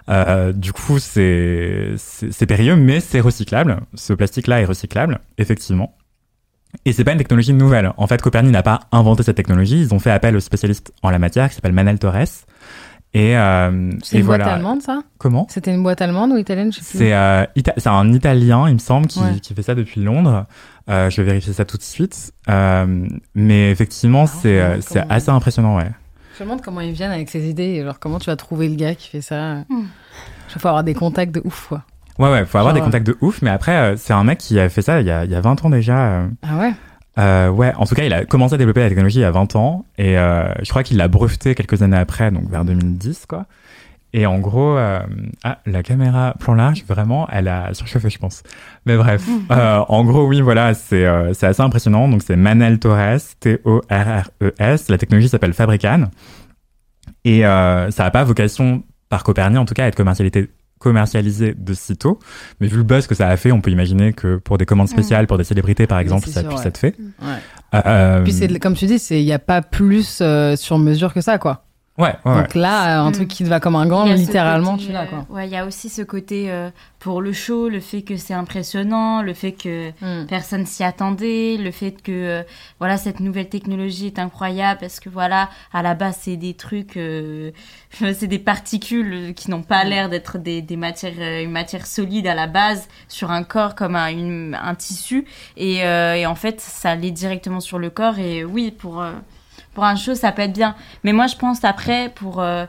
Euh, du coup, c'est c'est c'est périlleux, mais c'est recyclable. Ce plastique-là est recyclable, effectivement. Et c'est pas une technologie nouvelle. En fait, Copernic n'a pas inventé cette technologie. Ils ont fait appel au spécialiste en la matière qui s'appelle Manel Torres. Et, euh, C'est et une boîte allemande ça? Comment? C'était une boîte allemande ou italienne Je sais plus. C'est euh, Ita- c'est un Italien, il me semble, qui, Ouais. qui fait ça depuis Londres. Euh, je vais vérifier ça tout de suite. Euh, mais effectivement, c'est euh, comment- c'est comment- assez impressionnant, ouais. Je me demande comment ils viennent avec ces idées. Genre comment tu vas trouver le gars qui fait ça? Hmm. Il faut avoir des contacts de ouf quoi. Ouais, ouais, faut avoir Genre, des contacts de ouf. Mais après, euh, c'est un mec qui a fait ça il y a, il y a 20 ans déjà. euh. Ah ouais? Euh, ouais, en tout cas, il a commencé à développer la technologie il y a 20 ans. Et euh, je crois qu'il l'a breveté quelques années après, donc vers 2010, quoi. et en gros, euh, ah, la caméra plan large, vraiment, elle a surchauffé, je pense. Mais bref, euh, en gros, oui, voilà, c'est euh, c'est assez impressionnant. Donc, c'est Manel Torres, T-O-R-R-E-S. La technologie s'appelle Fabrican. Et euh, ça n'a pas vocation, par Copernic en tout cas, à être commercialisé, commercialisé de sitôt. Mais vu le buzz que ça a fait, on peut imaginer que pour des commandes spéciales, pour des célébrités, par exemple, c'est ça sûr, puisse ouais. être fait. Ouais. Euh, Puis c'est comme tu dis, c'est il y a pas plus euh, sur mesure que ça quoi. Ouais, ouais. Donc là, un Mm. truc qui te va comme un gant, littéralement, côté, tu l'as euh, quoi. Ouais, il y a aussi ce côté euh, pour le show, le fait que c'est impressionnant, le fait que Mm. personne s'y attendait, le fait que euh, voilà cette nouvelle technologie est incroyable parce que voilà à la base c'est des trucs, euh, c'est des particules qui n'ont pas l'air d'être des, des matières, euh, une matière solide à la base sur un corps comme un, une- un tissu et, euh, et en fait ça allait directement sur le corps et oui pour euh, pour un show ça peut être bien, mais moi je pense après pour euh,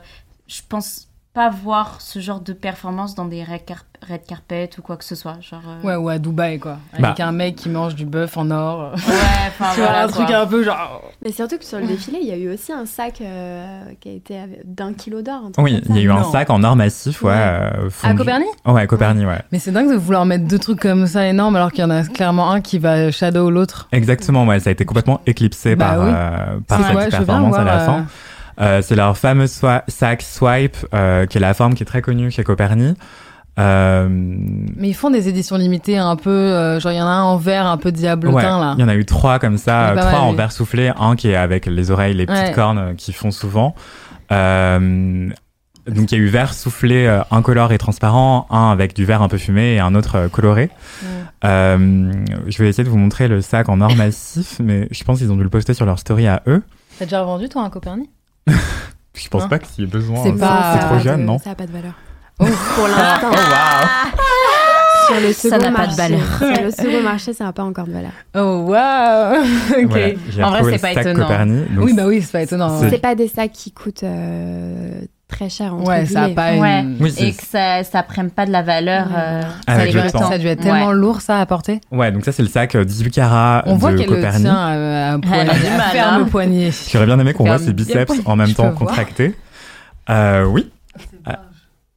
je pense pas voir ce genre de performance dans des red, car- red carpet ou quoi que ce soit. Genre, euh, Ouais, ou à Dubaï quoi. Avec Bah. un mec qui mange du bœuf en or. Ouais, enfin tu vois, voilà. un truc un peu genre. Mais surtout que sur le défilé, il y a eu aussi un sac euh, qui a été d'un kilo d'or. Oui, il y a eu un sac en or massif, ouais. Ouais. euh, À. Copernic Ouais, Copernic, ouais. Mais c'est dingue de vouloir mettre deux trucs comme ça énormes alors qu'il y en a clairement un qui va shadow l'autre. Exactement, ouais, ça a été complètement éclipsé Bah par, oui. euh, par cette performance à la fin. Euh, c'est leur fameux sac Swipe, euh, qui est la forme qui est très connue chez Copernic. Euh, Mais ils font des éditions limitées un peu, genre il y en a un en verre un peu diablotin ouais, là. il y en a eu trois comme ça, pas trois mal, en verre soufflé, un qui est avec les oreilles, les petites Ouais. cornes euh, qui font souvent. Donc il y a eu vert soufflé incolore et transparent, un avec du vert un peu fumé et un autre coloré. Ouais. Je vais essayer de vous montrer le sac en or massif, mais je pense qu'ils ont dû le poster sur leur story à eux. T'as déjà revendu toi un Copernic? Je pense Hein pas qu'il y ait besoin. C'est euh, pas- c'est Ça a trop jeune, de- non Ça n'a pas de valeur. Oh. Pour l'instant, Oh waouh sur le Ça second n'a pas de marché, valeur. sur le second marché, ça n'a pas encore de valeur. Oh waouh Ok. Voilà, j'ai En vrai, c'est pas étonnant. Copernic, Oui, bah oui, c'est pas étonnant. C'est- Ouais, C'est pas des sacs qui coûtent euh, très cher. entre Ouais, ça a pas Ouais. une. Oui, c'est- Et que ça, ça prenne pas de la valeur. Ouais. euh, Avec ça le temps. Ça a dû être Ouais. tellement lourd ça à porter. Ouais, donc ça c'est le sac euh, 18 carats On voit de qu'elle le tient euh, à un poignet, du à ferme hein. poignet. J'aurais bien aimé qu'on voit ses biceps en même temps contractés. Euh, oui.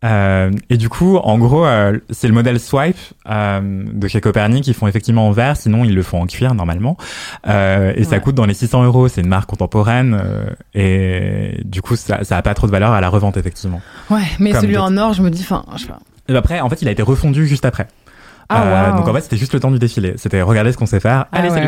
Euh, et du coup, en gros, euh, c'est le modèle Swipe euh, de chez Copernic qu'ils font effectivement en verre, sinon ils le font en cuir normalement. Euh, et ça coûte dans les 600 euros. C'est une marque contemporaine euh, et du coup, ça, ça a pas trop de valeur à la revente effectivement. Ouais, mais Comme celui en or, je me dis, enfin, je sais pas. Et après, en fait, il a été refondu juste après. Ah, Euh, waouh. Donc en fait, c'était juste le temps du défilé. C'était regarder ce qu'on sait faire. Ah Allez, ouais. salut.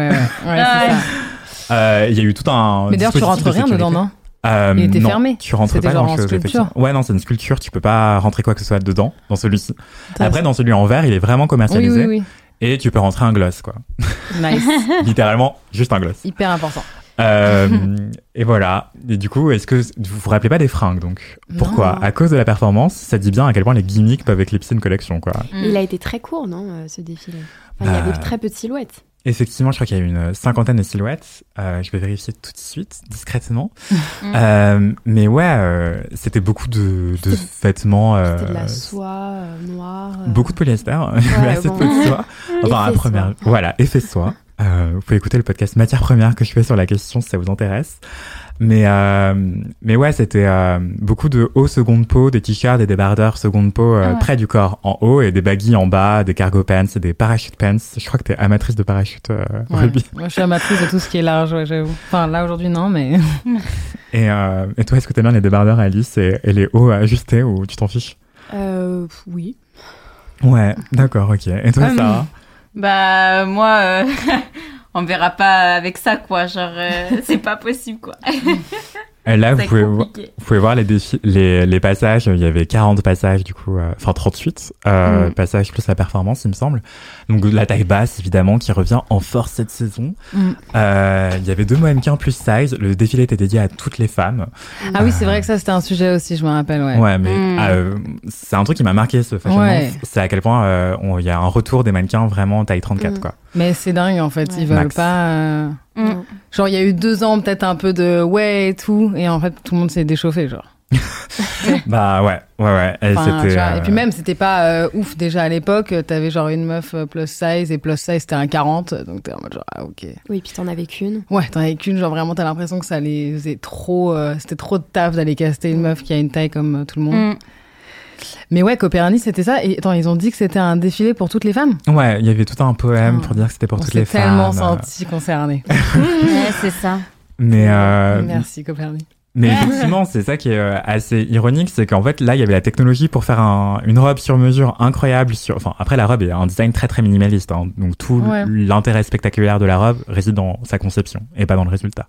Ouais, ouais, ouais, c'est ça. Euh, Il y a eu tout un. Mais d'ailleurs, tu rentres de rien sécurité. dedans, non? Euh, Il était non, fermé. Tu rentres pas dans chose. Ouais, non, c'est une sculpture. Tu peux pas rentrer quoi que ce soit dedans, dans celui-ci. Après, dans celui en verre, il est vraiment Oui, commercialisé. oui, Et tu peux rentrer un gloss, quoi. oui. Nice. Littéralement, juste un gloss. Hyper important. Euh, et voilà. Et du coup, est-ce que vous vous rappelez pas des fringues, donc? Pourquoi? Non. À cause de la performance, ça dit bien à quel point les gimmicks peuvent éclipser une collection, quoi. Mm. Il a été très court, non, ce défilé? Enfin, Il y avait très peu de silhouettes. Effectivement, je crois qu'il y a eu une cinquantaine de silhouettes. Euh, je vais vérifier tout de suite, discrètement. Mm. Euh, mais ouais, euh, c'était beaucoup de, de vêtements. euh, C'était de la soie euh, noire. euh, Beaucoup de polyester, mais assez bon. peu de soie. Enfin, à première, soie. voilà, effet soie. Euh, vous pouvez écouter le podcast Matière Première que je fais sur la question si ça vous intéresse. Mais euh, mais ouais, c'était euh, beaucoup de hauts seconde peau, des t-shirts et des débardeurs seconde peau euh, Ah ouais. près du corps en haut et des baggy en bas, des cargo pants et des parachute pants. Je crois que t'es amatrice de parachute, euh, Ouais. Ruby. Moi, je suis amatrice de tout ce qui est large, ouais, j'avoue. Enfin, là, aujourd'hui, non, mais. Et, euh, et toi, est-ce que t'aimes bien les débardeurs Alice et, et les hauts ajustés ou tu t'en fiches? Euh, oui. Ouais, d'accord, ok. Et toi, Hum. Sarah? Bah moi, euh, on verra pas avec ça quoi. Genre euh, c'est pas possible quoi. Là, vous pouvez, compliqué. vous pouvez voir les, défis, les, les passages. Il y avait 40 passages, du coup, euh, enfin 38 euh, Mm. passages plus la performance, il me semble. Donc la taille basse, évidemment, qui revient en force cette saison. Mm. Euh, il y avait deux mannequins plus size. Le défilé était dédié à toutes les femmes. Ah oui, c'est vrai que ça, c'était un sujet aussi, je me rappelle, ouais. Ouais, mais Mm. euh, c'est un truc qui m'a marqué ce fashion Ouais. C'est à quel point euh, il y a un retour des mannequins vraiment taille 34, Mm. quoi. Mais c'est dingue, en fait. Ouais. Ils veulent Max. pas. euh, Mm. Genre, il y a eu deux ans, peut-être un peu de ouais et tout. Et en fait, tout le monde s'est déchauffé, genre. Bah ouais, ouais, ouais. Et, Enfin, vois, euh, Et puis même, c'était pas euh, ouf déjà à l'époque. T'avais genre une meuf euh, plus size et plus size, c'était un 40. Donc t'es en mode genre, ah ok. Oui, puis t'en avais qu'une. Ouais, t'en avais qu'une, genre vraiment, t'as l'impression que ça les faisait trop. euh, c'était trop de taf d'aller caster une meuf qui a une taille comme euh, tout le monde. Mm. Mais ouais, Copernic, c'était ça. Et attends, ils ont dit que c'était un défilé pour toutes les femmes? Ouais, il y avait tout un poème Ah. pour dire que c'était pour On toutes s'est les tellement femmes. sentis concernés. Ouais, c'est ça. Mais, euh, Merci Copernic. mais effectivement, c'est ça qui est euh, assez ironique, c'est qu'en fait, là, il y avait la technologie pour faire un- une robe sur mesure incroyable. Sur, enfin, après, la robe est un design très très minimaliste, hein. donc tout Ouais. l'intérêt spectaculaire de la robe réside dans sa conception et pas dans le résultat.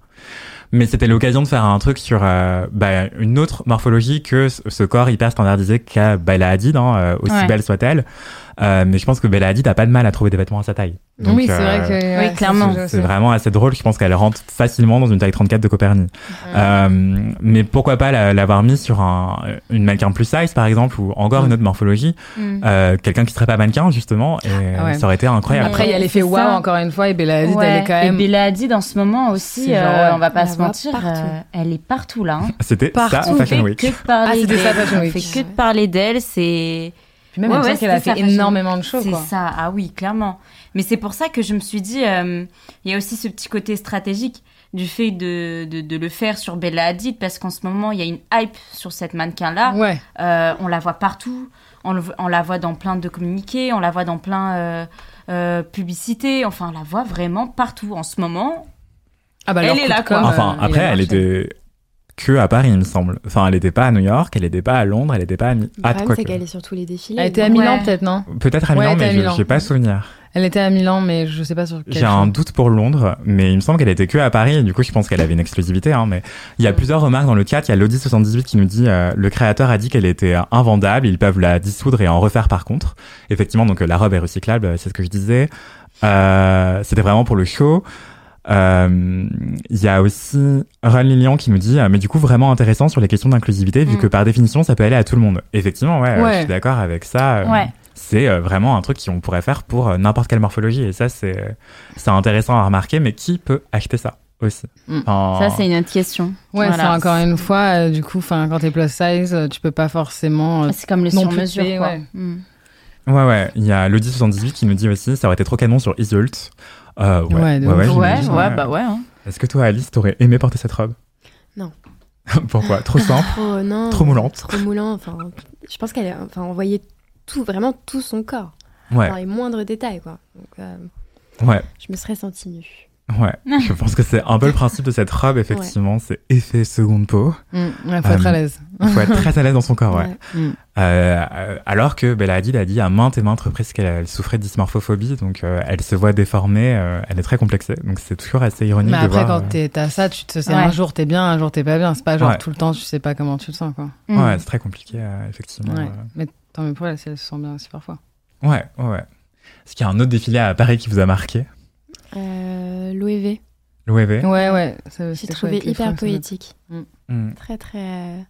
Mais c'était l'occasion de faire un truc sur euh, bah, une autre morphologie que ce, corps hyper standardisé qu'a Bella Hadid, hein, euh, aussi Ouais. belle soit-elle. Euh, mais je pense que Bella Hadid a pas de mal à trouver des vêtements à sa taille. Donc, oui, c'est euh, vrai que. ouais, oui, c'est clairement. C'est vraiment assez drôle. Je pense qu'elle rentre facilement dans une taille 34 de Copernic. Euh, mais pourquoi pas la- l'avoir mis sur un, une mannequin plus size, par exemple, ou encore Mm. une autre morphologie. Mm. Euh, Quelqu'un qui serait pas mannequin, justement, et Ah ouais. ça aurait été incroyable. Après, il y a l'effet ça. encore une fois, et Bella Hadid, Ouais. elle est quand même. Et Bella Hadid, en ce moment aussi, genre, euh, on va pas On se mentir, euh, elle est partout là. hein. C'était ça, Partout. Fashion Week. que de parler Ah, c'était ça. Fashion On Week. fait que de parler d'elle, c'est. Puis même, Ouais, ouais, qu'elle a fait ça, énormément de shows, C'est ça, ah oui, clairement. Mais c'est pour ça que je me suis dit, euh, il y a aussi ce petit côté stratégique du fait de, de, de le faire sur Bella Hadid, parce qu'en ce moment, il y a une hype sur cette mannequin-là. Ouais. Euh, on la voit partout, on, le- on la voit dans plein de communiqués, on la voit dans plein euh, euh, publicités, enfin, on la voit vraiment partout. En ce moment, Ah bah, Elle est là, quoi. Enfin, euh, après, elle était que à Paris, il me semble. Enfin, elle était pas à New York, elle était pas à Londres, elle était pas à Mi- Le Ah, problème, c'est que- qu'elle est sur tous les défilés. Elle était à Milan, Ouais. peut-être, non Peut-être à Milan, mais je- Milan. j'ai pas souvenir. Elle était à Milan, mais je sais pas sur quel J'ai un doute pour Londres, mais il me semble qu'elle était que à Paris, et du coup, je pense qu'elle avait une exclusivité. Hein, mais il y a plusieurs remarques dans le chat. Il y a Lodi78 qui nous dit euh, le créateur a dit qu'elle était invendable, ils peuvent la dissoudre et en refaire par contre. Effectivement, donc euh, la robe est recyclable, euh, c'est ce que je disais. Euh, C'était vraiment pour le show. Euh, Il y a aussi Ron Lilian qui nous dit euh, mais du coup vraiment intéressant sur les questions d'inclusivité vu Mm. que par définition ça peut aller à tout le monde. Effectivement, ouais, euh, Ouais. je suis d'accord avec ça. euh, Ouais. C'est euh, vraiment un truc qu'on pourrait faire pour euh, n'importe quelle morphologie et ça c'est c'est intéressant à remarquer. Mais qui peut acheter ça aussi Mm. Enfin, ça, c'est une autre question. Ouais, Voilà. c'est encore une fois, euh, du coup, quand t'es plus size, euh, tu peux pas forcément. euh, C'est comme le non sur-mesure, plus, quoi. ouais. Mm. Ouais, ouais. Il y a Lodi78 qui nous dit aussi ça aurait été trop canon sur Isult. Euh, ouais, Ouais. Ouais, bah ouais. hein. Est-ce que toi, Alice, t'aurais aimé porter cette robe? Non. Pourquoi? Trop simple? Trop, non, Trop moulante. Trop moulant. Enfin, je pense qu'elle, enfin, on voyait tout, vraiment tout son corps, Ouais, dans les moindres détails, quoi. Donc, euh, ouais, je me serais sentie nue. Ouais. Je pense que c'est un peu le principe de cette robe, effectivement. C'est effet seconde peau. mm, ouais, faut être Euh, à l'aise. Il faut être très à l'aise dans son corps, ouais. Ouais. Mm. Euh, euh, alors que Bella Hadid a dit à maintes et maintes reprises qu'elle elle souffrait de dysmorphophobie, donc euh, elle se voit déformée, euh, elle est très complexée. Donc c'est toujours assez ironique Mais de après, voir. quand t'es- t'as ça, tu te sais, Ouais. un jour t'es bien, un jour t'es pas bien. C'est pas genre Ouais. tout le temps, tu sais pas comment tu te sens, quoi. euh, Mm. Ouais, c'est très compliqué, euh, effectivement. Ouais. euh. Mais tant mieux pour elle si elle se sent bien aussi parfois. Ouais, ouais, ouais. Est-ce qu'il y a un autre défilé à Paris qui vous a marqué? Euh, L'OEV, L'OEV Ouais, ouais. j'ai trouvé hyper poétique. Hmm. Très, très.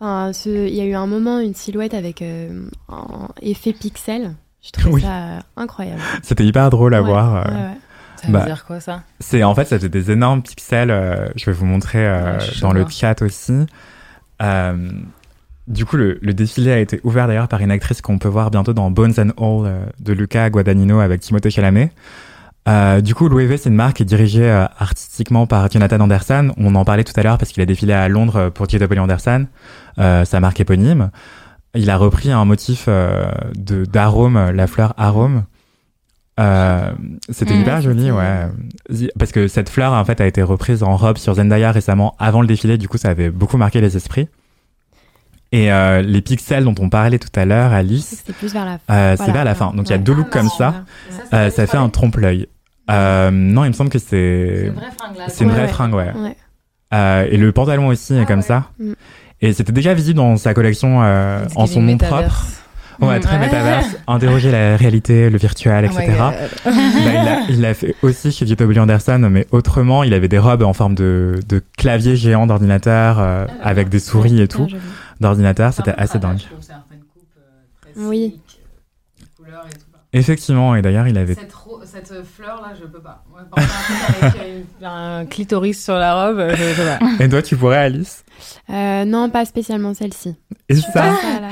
Enfin, ce- il y a eu un moment, une silhouette avec euh, un effet pixel. Je trouve Oui. ça euh, incroyable. C'était hyper drôle à Ouais, voir. euh. ouais, ouais. Ça veut Bah, dire quoi, ça? C'est en fait, ça faisait des énormes pixels. euh, je vais vous montrer euh, suis dans le chat aussi. Euh, du coup, le, le défilé a été ouvert d'ailleurs par une actrice qu'on peut voir bientôt dans Bones and All euh, de Luca Guadagnino avec Timothée Chalamet. Euh, du coup, l'OEV, c'est une marque qui est dirigée euh, artistiquement par Jonathan Anderson. On en parlait tout à l'heure parce qu'il a défilé à Londres euh, pour J.W. Anderson, euh, sa marque éponyme. Il a repris un motif euh, de d'arôme, la fleur arôme. Euh, c'était Mmh, hyper joli, ouais. Parce que cette fleur, en fait, a été reprise en robe sur Zendaya récemment, avant le défilé. Du coup, ça avait beaucoup marqué les esprits. Et euh, les pixels dont on parlait tout à l'heure, Alice, plus vers la fin. euh, c'est vers la fin. Donc il y a deux looks comme ça. Euh, ça fait un trompe-l'œil. Euh, non, il me semble que c'est fringue là. c'est une Ouais, vraie ouais. fringue, ouais. Ouais. et le pantalon aussi est comme ça. Mm. Et c'était déjà visible dans sa collection euh, en son nom metaverse. propre. Ouais, Mm. très Ouais. métaverse, interroger la réalité, le virtuel, Oh etc. Bah, il l'a fait aussi chez J.W. Anderson, mais autrement, il avait des robes en forme de, de clavier géant d'ordinateur, euh, avec des souris et tout, Ah, d'ordinateur, c'était assez dingue. Oui. Effectivement, et d'ailleurs, il avait... Cette, ro- cette fleur là, je peux pas. Moi, avec euh, un clitoris sur la robe, euh, je peux pas. Et toi, tu pourrais, Alice Euh, non, pas spécialement celle-ci. Et ça Ça, là.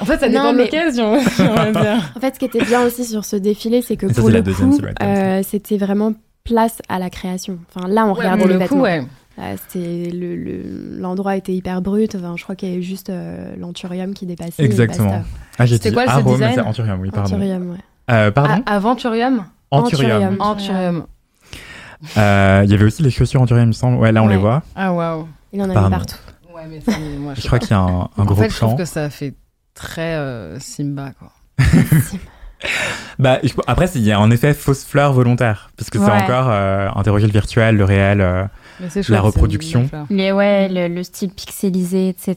En fait, ça Non, dépend de mais- l'occasion, on va dire. En fait, ce qui était bien aussi sur ce défilé, c'est que Ça, pour le deuxième coup, ça. euh, c'était vraiment place à la création. Enfin, là, on regardait pour les le vêtements. coup, ouais. Euh, c'était le- le- l'endroit était hyper brut. Enfin, je crois qu'il y avait juste euh, l'anthurium qui dépassait. et Exactement. Ah, C'était quoi, mais design c'est Anthurium, oui, pardon. Anthurium, ouais. Euh, pardon A- Aventurium. Euh, Il y avait aussi les chaussures Anthurium, il me semble. Ouais, là, on Ouais. les voit. Ah, waouh. Il en avait Pardon. partout. Ouais, mais ça, moi, je crois qu'il y a un, un En gros fait, je plan. trouve que ça fait très euh, Simba, quoi. Bah, je- après, il y a en effet fausse fleur volontaire, puisque c'est Ouais. encore euh, interroger le virtuel, le réel. euh. Mais La reproduction. Les, ouais, le, le style pixelisé, etc.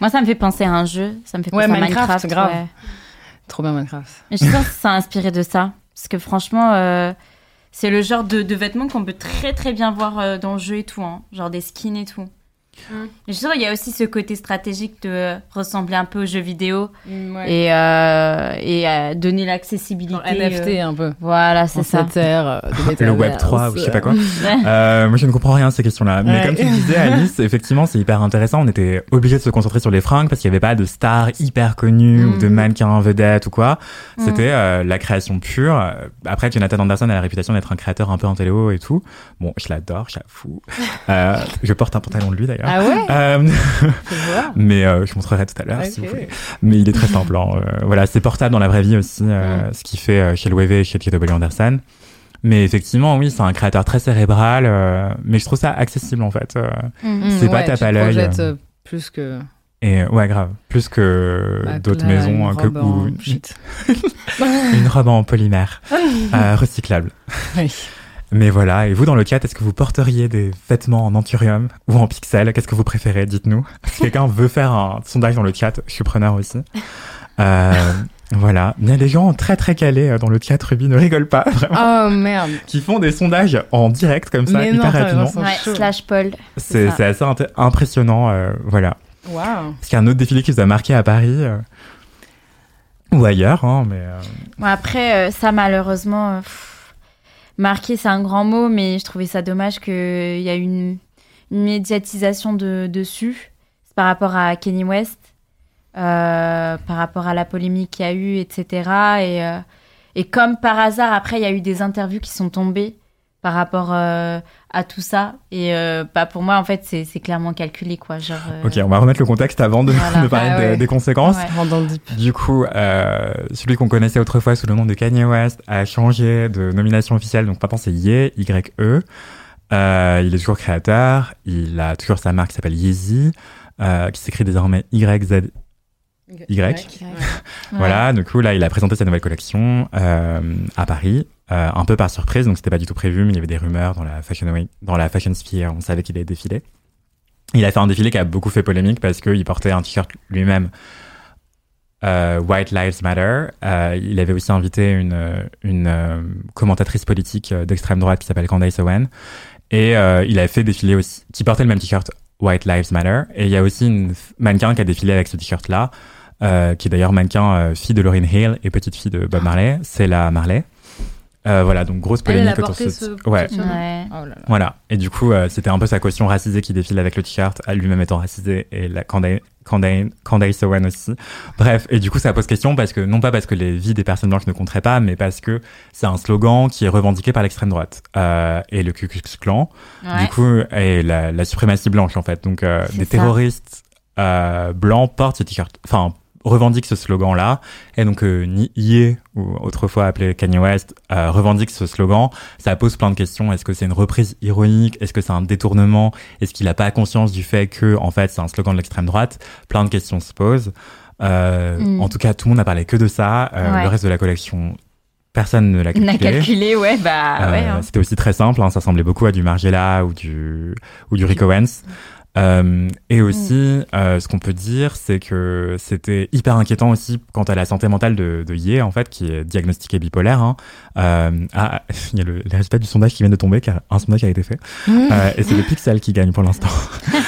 Moi, ça me fait penser à un jeu. Ça me fait Ouais, penser à Minecraft, Minecraft. grave. ouais. Trop bien Minecraft. Et je pense que ça a inspiré de ça. Parce que franchement, euh, c'est le genre de, de vêtements qu'on peut très très bien voir euh, dans le jeu et tout. hein. Genre des skins et tout. Mm. Et je suis sûre, il y a aussi ce côté stratégique de euh, ressembler un peu aux jeux vidéo Et et, euh, et euh, donner l'accessibilité. NFT euh, un peu. Voilà, c'est ça. de Le Web métaverse. 3 ou je sais pas quoi. Euh, moi, je ne comprends rien à ces questions-là. Mais Ouais. comme tu disais, Alice, effectivement, c'est hyper intéressant. On était obligé de se concentrer sur les fringues parce qu'il n'y avait pas de stars hyper connues ou de Mhm. mannequins vedettes ou quoi. Mhm. C'était euh, la création pure. Après, Jonathan Anderson a la réputation d'être un créateur un peu en téléo et tout. Bon, je l'adore, j'avoue. Euh, je porte un pantalon de lui d'ailleurs. Ah ouais Euh, mais euh, je montrerai tout à l'heure si Ok. vous voulez. Mais il est très simple. hein. Euh, voilà, c'est portable dans la vraie vie aussi, euh, ce qu'il fait chez Louis V et chez J.W. Anderson. Mais effectivement, oui, c'est un créateur très cérébral, euh, mais je trouve ça accessible en fait. Mhm. C'est pas ouais, tape à l'œil, plus que et ouais, grave, plus que bah, d'autres maisons une hein, que, robe en ou une, robe en polymère euh, recyclable. Oui. Mais voilà, et vous dans le chat, est-ce que vous porteriez des vêtements en anthurium ou en pixel? Qu'est-ce que vous préférez? Dites-nous. Si quelqu'un veut faire un sondage dans le chat, je suis preneur aussi. Euh, voilà, il y a des gens très très calés euh, dans le chat, Ruby, ne rigole pas, vraiment, Oh merde. qui font des sondages en direct comme ça, Mais non, hyper t'as rapidement. Ouais, slash Paul. C'est ça. c'est assez impressionnant, euh, voilà. Waouh. Parce qu'il y a un autre défilé qui vous a marqué à Paris euh, ou ailleurs, hein, mais euh, Bon, après, euh, ça, malheureusement, euh, pff, marqué, c'est un grand mot, mais je trouvais ça dommage qu'il y a une, une médiatisation de, dessus par rapport à Kenny West, euh, par rapport à la polémique qu'il y a eu, etc. Et, euh, et comme par hasard, après, il y a eu des interviews qui sont tombées par rapport euh, à tout ça. Et euh, bah, pour moi, en fait, c'est clairement calculé, quoi. Genre, euh, ok, on va remettre le contexte avant de, Voilà. de parler Ah des- ouais. des conséquences. Ouais. Rentre dans le deep. Du coup, euh, celui qu'on connaissait autrefois sous le nom de Kanye West a changé de nomination officielle. Donc maintenant, c'est Ye, Y-E. Euh, il est toujours créateur. Il a toujours sa marque qui s'appelle Yeezy, euh, qui s'écrit désormais Y-Z. Y. Ouais. Voilà, du coup, là, il a présenté sa nouvelle collection euh, à Paris, euh, un peu par surprise. Donc, c'était pas du tout prévu, mais il y avait des rumeurs dans la Fashion Week, dans la Fashion Sphere. On savait qu'il allait défiler. Il a fait un défilé qui a beaucoup fait polémique parce qu'il portait un t-shirt lui-même euh, White Lives Matter. Euh, il avait aussi invité une, une euh, commentatrice politique euh, d'extrême droite qui s'appelle Candace Owen. Et euh, il a fait défiler aussi, qui portait le même t-shirt White Lives Matter. Et il y a aussi une mannequin qui a défilé avec ce t-shirt-là, qui est d'ailleurs mannequin fille de Lauryn Hill et petite fille de Bob Marley. C'est la Marley. Euh, voilà, donc grosse Elle, elle polémique a autour de ce... ce Ouais. Oh là là. voilà. Et du coup, euh, c'était un peu sa caution racisée qui défile avec le t-shirt, lui-même étant racisé, et la Candace, Owen aussi. Bref, et du coup, ça pose question parce que, non pas parce que les vies des personnes blanches ne compteraient pas, mais parce que c'est un slogan qui est revendiqué par l'extrême droite. Euh, et le Ku Klux Klan, Ouais. du coup, et la, la suprématie blanche, en fait. Donc, euh, des ça. terroristes euh, blancs portent ce t-shirt, enfin, revendiquent ce slogan-là. Et donc, euh, Ye, ou autrefois appelé Kanye West, euh, revendique ce slogan. Ça pose plein de questions. Est-ce que c'est une reprise ironique? Est-ce que c'est un détournement? Est-ce qu'il n'a pas conscience du fait que, en fait, c'est un slogan de l'extrême droite? Plein de questions se posent. Euh, Mm. En tout cas, tout le monde n'a parlé que de ça. Euh, Ouais. Le reste de la collection, personne ne l'a calculé. N'a calculé, ouais, bah ouais. Hein. C'était aussi très simple, hein, ça ressemblait beaucoup à du Margiela ou du, ou du Rick Owens. Euh, et aussi, mm. euh, ce qu'on peut dire, c'est que c'était hyper inquiétant aussi quant à la santé mentale de, de Ye, en fait, qui est diagnostiqué bipolaire. Hein. Euh, ah, il y a le, les résultats du sondage qui viennent de tomber, car un sondage a été fait. Mm. Et c'est le Pixel qui gagne pour l'instant.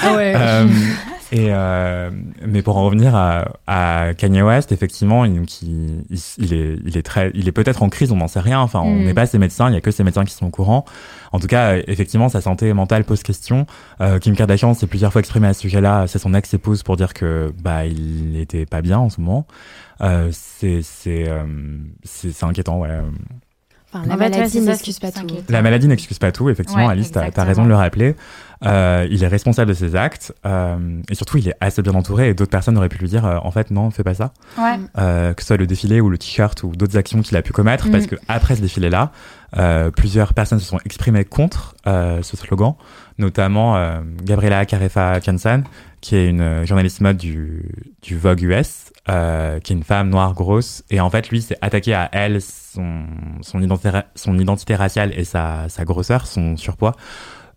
Ah ouais. Et euh, mais pour en revenir à, à Kanye West, effectivement, il, il, il, est, il est très, il est peut-être en crise, on n'en sait rien. Enfin, on mm. n'est pas ses médecins, il y a que ses médecins qui sont au courant. En tout cas, effectivement, sa santé mentale pose question. Euh, Kim Kardashian s'est plusieurs fois exprimé à ce sujet-là. C'est son ex-épouse pour dire que bah il était pas bien en ce moment. Euh, c'est c'est euh, c'est inquiétant, ouais. Enfin, la maladie n'excuse pas tout. La maladie n'excuse pas tout, effectivement, Alice, tu as, raison de le rappeler. Euh, il est responsable de ses actes euh, et surtout il est assez bien entouré et d'autres personnes auraient pu lui dire euh, en fait non fais pas ça ouais. Euh, que ce soit le défilé ou le t-shirt ou d'autres actions qu'il a pu commettre parce mm. que après ce défilé là euh, plusieurs personnes se sont exprimées contre ce slogan notamment Gabriela Carefa Janssen qui est une journaliste mode du, du Vogue US qui est une femme noire grosse et en fait lui s'est attaqué à elle son, son, identité, son identité raciale et sa, sa grosseur son surpoids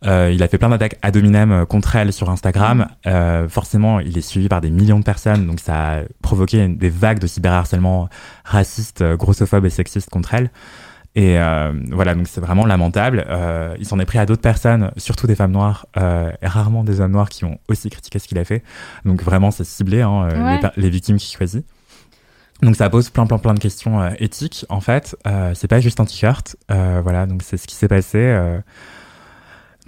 euh, il a fait plein d'attaques ad hominem euh, contre elle sur Instagram. Euh, forcément, il est suivi par des millions de personnes, donc ça a provoqué des vagues de cyberharcèlement raciste, euh, grossophobe et sexiste contre elle. Et euh, voilà, donc c'est vraiment lamentable. Euh, il s'en est pris à d'autres personnes, surtout des femmes noires, et rarement des hommes noirs qui ont aussi critiqué ce qu'il a fait. Donc vraiment, c'est ciblé, hein, ouais. les, les, victimes qu'il choisit. Donc ça pose plein plein plein de questions éthiques. En fait, c'est pas juste un t-shirt. voilà, donc c'est ce qui s'est passé.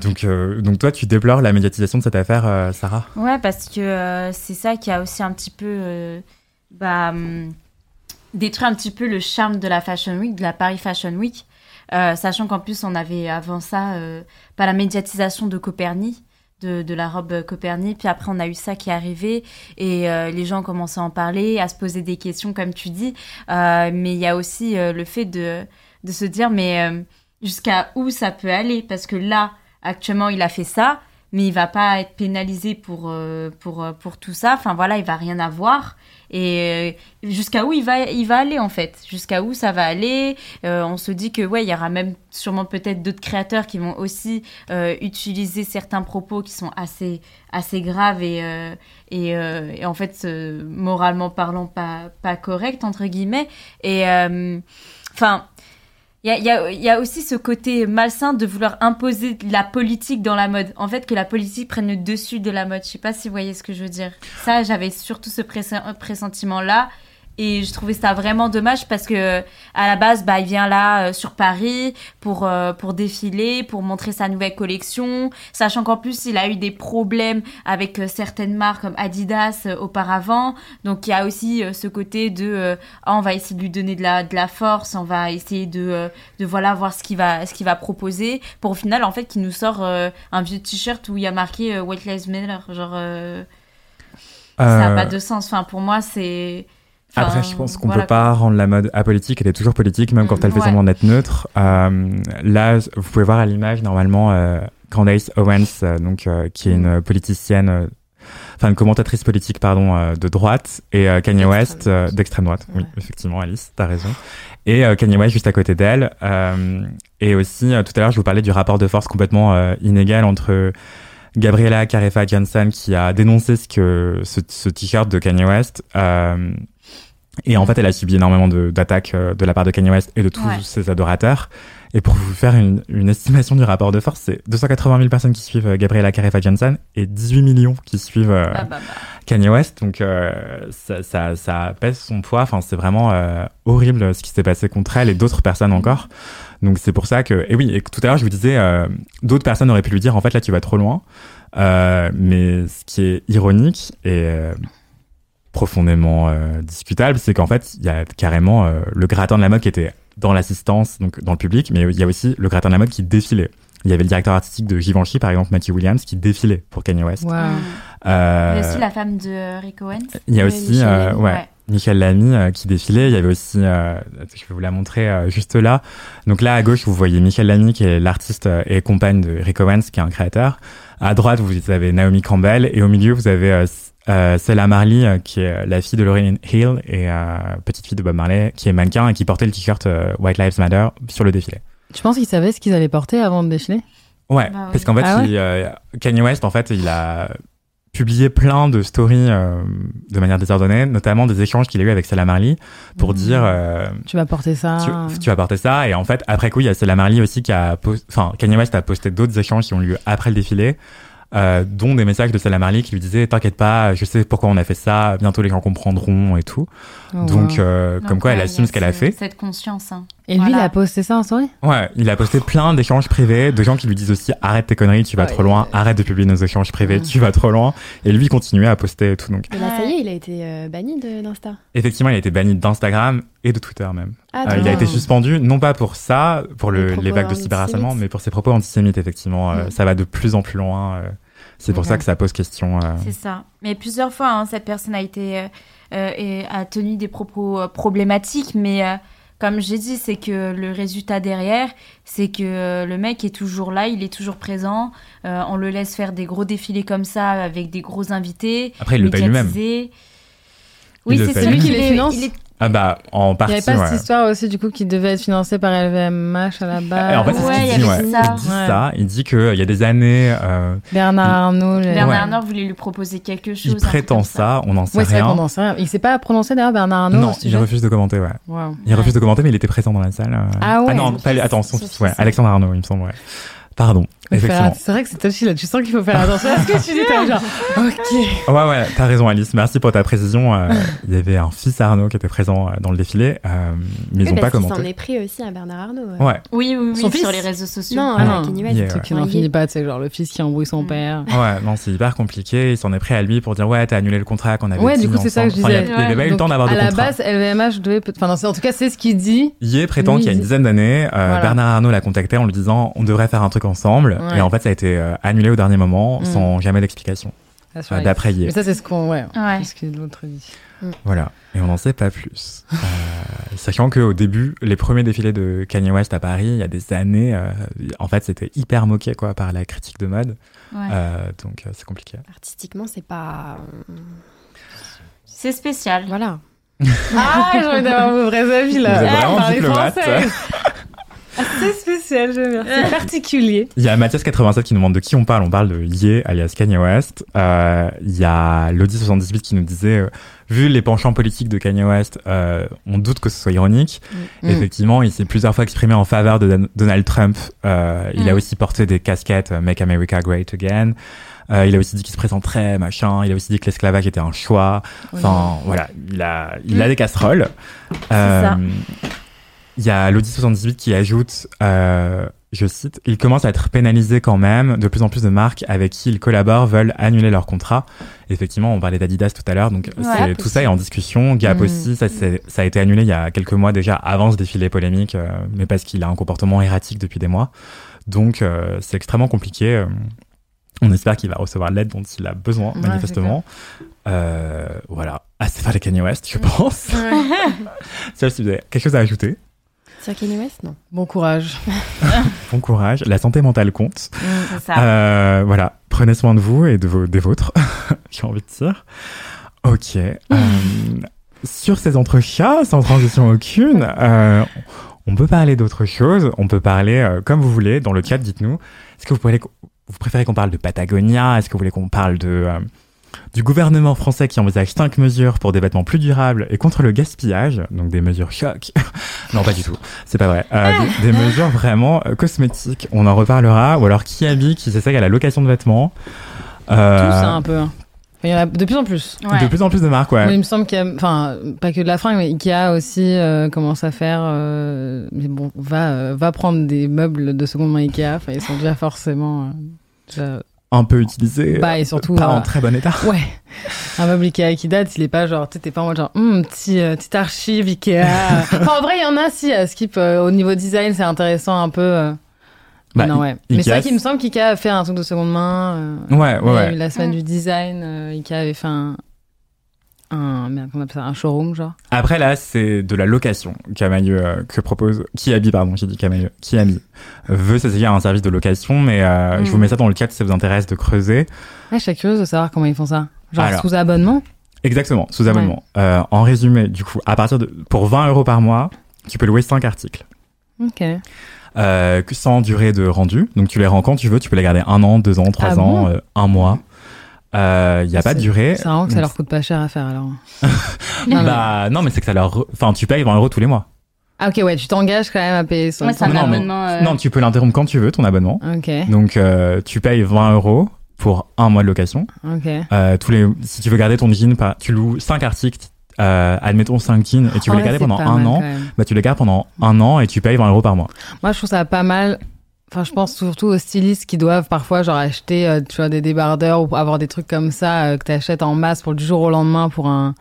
Donc, euh, donc toi, tu déplores la médiatisation de cette affaire, euh, Sarah? Ouais, parce que euh, c'est ça qui a aussi un petit peu euh, bah, détruit un petit peu le charme de la Fashion Week, de la Paris Fashion Week, sachant qu'en plus on avait avant ça pas la médiatisation de Copernic. De, de, la robe Copernic. Puis après, on a eu ça qui est arrivé et euh, les gens commencé à en parler, à se poser des questions, comme tu dis. Euh, mais il y a aussi euh, le fait de, de se dire, mais jusqu'à où ça peut aller? Parce que là, Actuellement, il a fait ça, mais il va pas être pénalisé pour euh, pour euh, pour tout ça. Enfin voilà, il va rien avoir. Et euh, jusqu'à où il va il va aller en fait? Jusqu'à où ça va aller? On se dit que ouais, il y aura même sûrement peut-être d'autres créateurs qui vont aussi utiliser certains propos qui sont assez assez graves et et, et, en fait moralement parlant pas pas correct entre guillemets. Et enfin il y a, y, a, y a, aussi ce côté malsain de vouloir imposer la politique dans la mode. En fait, que la politique prenne le dessus de la mode. Je sais pas si vous voyez ce que je veux dire. Ça, j'avais surtout ce pressentiment-là. Et je trouvais ça vraiment dommage parce que à la base, bah, il vient là euh, sur Paris pour euh, pour défiler, pour montrer sa nouvelle collection, sachant qu'en plus il a eu des problèmes avec euh, certaines marques comme Adidas auparavant. Donc il y a aussi ce côté de ah, on va essayer de lui donner de la de la force, on va essayer de de voilà voir ce qu'il va ce qu'il va proposer. Pour au final en fait qu'il nous sort un vieux t-shirt où il y a marqué White Lives Matter, genre ça n'a pas de sens. Enfin pour moi c'est après, je pense qu'on voilà, peut pas rendre la mode apolitique. Elle est toujours politique, même quand elle fait semblant d'être neutre. Euh, là, vous pouvez voir à l'image normalement euh, Candace Owens, euh, donc euh, qui est une politicienne, euh, enfin une commentatrice politique, pardon, euh, de droite, et Kanye West d'extrême droite. Ouais. Oui, effectivement, Alice, t'as raison. Et Kanye West juste à côté d'elle. et aussi, tout à l'heure, je vous parlais du rapport de force complètement inégal entre Gabriela Carefa Janssen qui a dénoncé ce que ce, ce t-shirt de Kanye West euh, et en fait, elle a subi énormément d'attaques de, de, la part de Kanye West et de tous ouais. ses adorateurs. Et pour vous faire une, une estimation du rapport de force, c'est 280 000 personnes qui suivent Gabriela Carefa Janssen et 18 millions qui suivent euh, ah bah bah. Kanye West. Donc euh, ça, ça, ça, pèse son poids. Enfin, c'est vraiment euh, horrible ce qui s'est passé contre elle et d'autres personnes encore. Donc c'est pour ça que... Et oui, et tout à l'heure, je vous disais, euh, d'autres personnes auraient pu lui dire, en fait, là, tu vas trop loin. Euh, mais ce qui est ironique et profondément euh, discutable, c'est qu'en fait, il y a carrément euh, le gratin de la mode qui était dans l'assistance, donc dans le public, mais il y a aussi le gratin de la mode qui défilait. Il y avait le directeur artistique de Givenchy, par exemple, Matthew Williams, qui défilait pour Kanye West. Wow. Euh, il y a aussi la femme de Rick Owens. Il y a aussi, euh, ouais, ouais. Michel Lamy euh, qui défilait. Il y avait aussi, euh, je vais vous la montrer juste là. Donc là, à gauche, vous voyez Michel Lamy, qui est l'artiste et compagne de Rick Owens, qui est un créateur. À droite, vous avez Naomi Campbell. Et au milieu, vous avez Euh, c'est la Marley, euh, qui est la fille de Lauryn Hill et euh, petite fille de Bob Marley, qui est mannequin et qui portait le t-shirt euh, White Lives Matter sur le défilé. Tu penses qu'ils savaient ce qu'ils allaient porter avant de défiler? Ouais, Bah oui. parce qu'en fait, Ah il, euh, Kanye West, en fait, il a publié plein de stories euh, de manière désordonnée, notamment des échanges qu'il a eu avec Stella Marley pour Mhm. dire euh, Tu vas porter ça. tu, tu vas porter ça. Et en fait, après coup, il y a Stella Marley aussi qui a, pos- enfin, Kanye West a posté d'autres échanges qui ont lieu après le défilé. Euh, dont des messages de Stella Marley qui lui disaient t'inquiète pas je sais pourquoi on a fait ça bientôt les gens comprendront et tout Oh, donc euh, comme quoi elle assume ce qu'elle a fait Cette conscience. hein. Et lui, il a posté ça en story? Ouais, il a posté plein d'échanges privés, de gens qui lui disent aussi arrête tes conneries, tu vas Ouais. trop loin, arrête de publier nos échanges privés, tu vas trop loin. Et lui, continuait à poster et tout. Donc, Mais là, ça y est, il a été euh, banni d'Insta. effectivement, il a été banni d'Instagram et de Twitter même. Ah, Euh, il a été suspendu, non pas pour ça, pour Les le, les vagues de cyberharcèlement, mais pour ses propos antisémites, effectivement. Euh. Ça va de plus en plus loin. euh, c'est pour ça que ça pose question. euh. C'est ça. Mais plusieurs fois, hein, cette personne a été euh, euh, et a tenu des propos euh, problématiques, mais euh, comme j'ai dit, c'est que le résultat derrière, c'est que le mec est toujours là, il est toujours présent. euh, on le laisse faire des gros défilés comme ça avec des gros invités. Après, il le paye lui-même. Oui, c'est celui qui les les finance il est- Ah bah, en Il n'y partie, avait pas ouais. cette histoire aussi, du coup, qui devait être financée par LVMH à la base Et en fait, c'est Ouais, ce qu'il dit, ouais. ça. Il dit Ouais. ça, il dit qu'il y a des années, euh, Bernard Arnault. Bernard Ouais. Arnault voulait lui proposer quelque chose. il prétend ça, on n'en sait Ouais, c'est vrai qu'on rien. n'en sait rien. Il s'est pas prononcé d'ailleurs, Bernard Arnault. Non, il refuse de commenter, ouais. Wow. Il refuse de commenter, mais il était présent dans la salle. euh. Ah ouais. non, Son pas, fils. attends, son Son fils, ouais, fils. Alexandre Arnaud, il me semble, ouais. Pardon, C'est vrai que c'est touchy là. Tu sens qu'il faut faire attention à ce que tu dis. T'es genre, ok. Ouais, ouais, t'as raison, Alice. Merci pour ta précision. Euh, il y avait un fils Arnaud qui était présent euh, dans le défilé, euh, mais ils Oui, ont pas parce qu'il s'en commenté. est pris aussi à Bernard Arnault. euh. Ouais, Oui, oui, oui, Son sur fils les réseaux sociaux. Non, Ah non. West. Yeah, ouais. qui n'en il finit pas, c'est genre le fils qui embrouille son Mm. père. ouais, non, c'est hyper compliqué. Ils s'en est pris à lui pour dire ouais, t'as annulé le contrat qu'on avait Ouais, du coup, c'est ça que je il disais. Il avait pas eu le temps d'avoir de À la contrat. base, LVMH devait. Enfin, en tout cas, c'est ce qu'il dit. Yé prétend qu'il y a il une dizaine d'années. Bernard Arnault l'a contacté en lui disant on devrait faire un truc ensemble. Ouais. Et en fait, ça a été euh, annulé au dernier moment Mm. sans jamais d'explication. Ah, Euh, D'après Yé. Mais ça, c'est ce qu'on. Ouais. Ouais. C'est ce que l'autre dit. Voilà, et on n'en sait pas plus. Euh, sachant qu'au début, les premiers défilés de Kanye West à Paris, il y a des années, euh, en fait, c'était hyper moqué quoi, par la critique de mode. Ouais. Euh, donc, euh, c'est compliqué. Artistiquement, c'est pas. C'est spécial. Voilà. Ah, j'ai envie d'avoir vos vrais avis là. Vous êtes vraiment diplomate. c'est spécial, j'aime bien. C'est particulier. Il y a Mathias87 qui nous demande de qui on parle. On parle de Ye, alias Kanye West. Euh, Il y a Lodi78 qui nous disait, euh, vu les penchants politiques de Kanye West, euh, on doute que ce soit ironique. Mm. Effectivement, il s'est plusieurs fois exprimé en faveur de Dan- Donald Trump. Euh, Il a Mm. aussi porté des casquettes euh, Make America Great Again. Euh, il a aussi dit qu'il se présenterait, machin. Il a aussi dit que l'esclavage était un choix. Enfin, voilà, il a, il a des casseroles. Euh, ça. Il y a l'Audi78 qui ajoute, euh, je cite, il commence à être pénalisé quand même. De plus en plus de marques avec qui il collabore veulent annuler leur contrat. Effectivement, on parlait d'Adidas tout à l'heure, donc tout ça est en discussion. Gap Mm. aussi, ça, ça a été annulé il y a quelques mois déjà avant ce défilé polémique, euh, mais parce qu'il a un comportement erratique depuis des mois. Donc euh, c'est extrêmement compliqué. euh, On espère qu'il va recevoir l'aide dont il a besoin, Ouais, manifestement. Euh, voilà. Ah, c'est pas les Kanye West, je pense. Ça, si vous avez quelque chose à ajouter, Sur Kanye West, non. Bon courage. bon courage. La santé mentale compte. C'est ça. Euh, voilà. Prenez soin de vous et de vos, des vôtres. J'ai envie de dire. Ok. Euh, sur ces entrechats, sans transition aucune, euh, on peut parler d'autre chose. On peut parler euh, comme vous voulez. Dans le chat, dites-nous. Est-ce que vous, préférez qu'on parle de Patagonia? Est-ce que vous voulez qu'on parle de euh, du gouvernement français qui envisage cinq mesures pour des vêtements plus durables et contre le gaspillage, donc des mesures choc. non, pas du tout, c'est pas vrai. Euh, des, des mesures vraiment euh, cosmétiques. On en reparlera. Ou alors Kiabi qui s'essaye à la location de vêtements. Euh, Tout ça un peu. hein. Il y en a de plus en plus. Ouais. De plus en plus de marques, ouais. Mais il me semble qu'il y a, enfin, pas que de la fringue, mais Ikea aussi euh, commence à faire. euh, mais bon, va, euh, va prendre des meubles de seconde main Ikea. Enfin, ils sont déjà forcément. euh, déjà- Un peu utilisé. Bah, et surtout. pas euh, en très bon état. Ouais. Un meuble Ikea qui date, il est pas genre, tu sais, t'es pas en mode genre, hum, petit, euh, petite archive Ikea. enfin, en vrai, il y en a, si, à Skip, euh, au niveau design, c'est intéressant un peu. euh. Bah, non, I- ouais. Mais c'est vrai qu'il me semble qu'Ikea a fait un truc de seconde main. euh, Ouais, ouais, ouais. la semaine Mm. du design, euh, Ikea avait fait un. Un, merde, comment on appelle ça, un showroom, genre. Après, là, c'est de la location Camailleux euh, que propose Kiabi, pardon, j'ai dit Camailleux. Kiabi veut s'essayer à un service de location, mais euh, je vous mets ça dans le chat si ça vous intéresse de creuser. Ouais, je suis curieuse de savoir comment ils font ça. Genre Alors. sous abonnement Exactement, sous abonnement. Euh, en résumé, du coup, à partir de pour 20 euros par mois, tu peux louer 5 articles. Ok. Euh, sans durée de rendu. Donc tu les rends quand tu veux, tu peux les garder un an, deux ans, trois Ah ans, bon? un mois. Il n'y a pas de C'est- durée. C'est vraiment que ça leur coûte pas cher à faire alors. Bah non, mais c'est que ça leur. Enfin, tu payes 20 euros tous les mois. Ah ok, ouais, tu t'engages quand même à payer son Ouais, c'est un Non, mais- abonnement. euh, Non, tu peux l'interrompre quand tu veux, ton abonnement. Ok, Donc euh, tu payes 20 euros pour un mois de location. ok. Euh, tous les, si tu veux garder ton jean, par- tu loues 5 articles, euh, admettons 5 jeans, et tu veux En les garder pendant pas un mal, an, bah tu les gardes pendant un an et tu payes 20 euros par mois. Moi, je trouve ça pas mal. Enfin, je pense surtout aux stylistes qui doivent parfois genre acheter, euh, tu vois, des débardeurs ou avoir des trucs comme ça euh, que t'achètes en masse pour du jour au lendemain pour un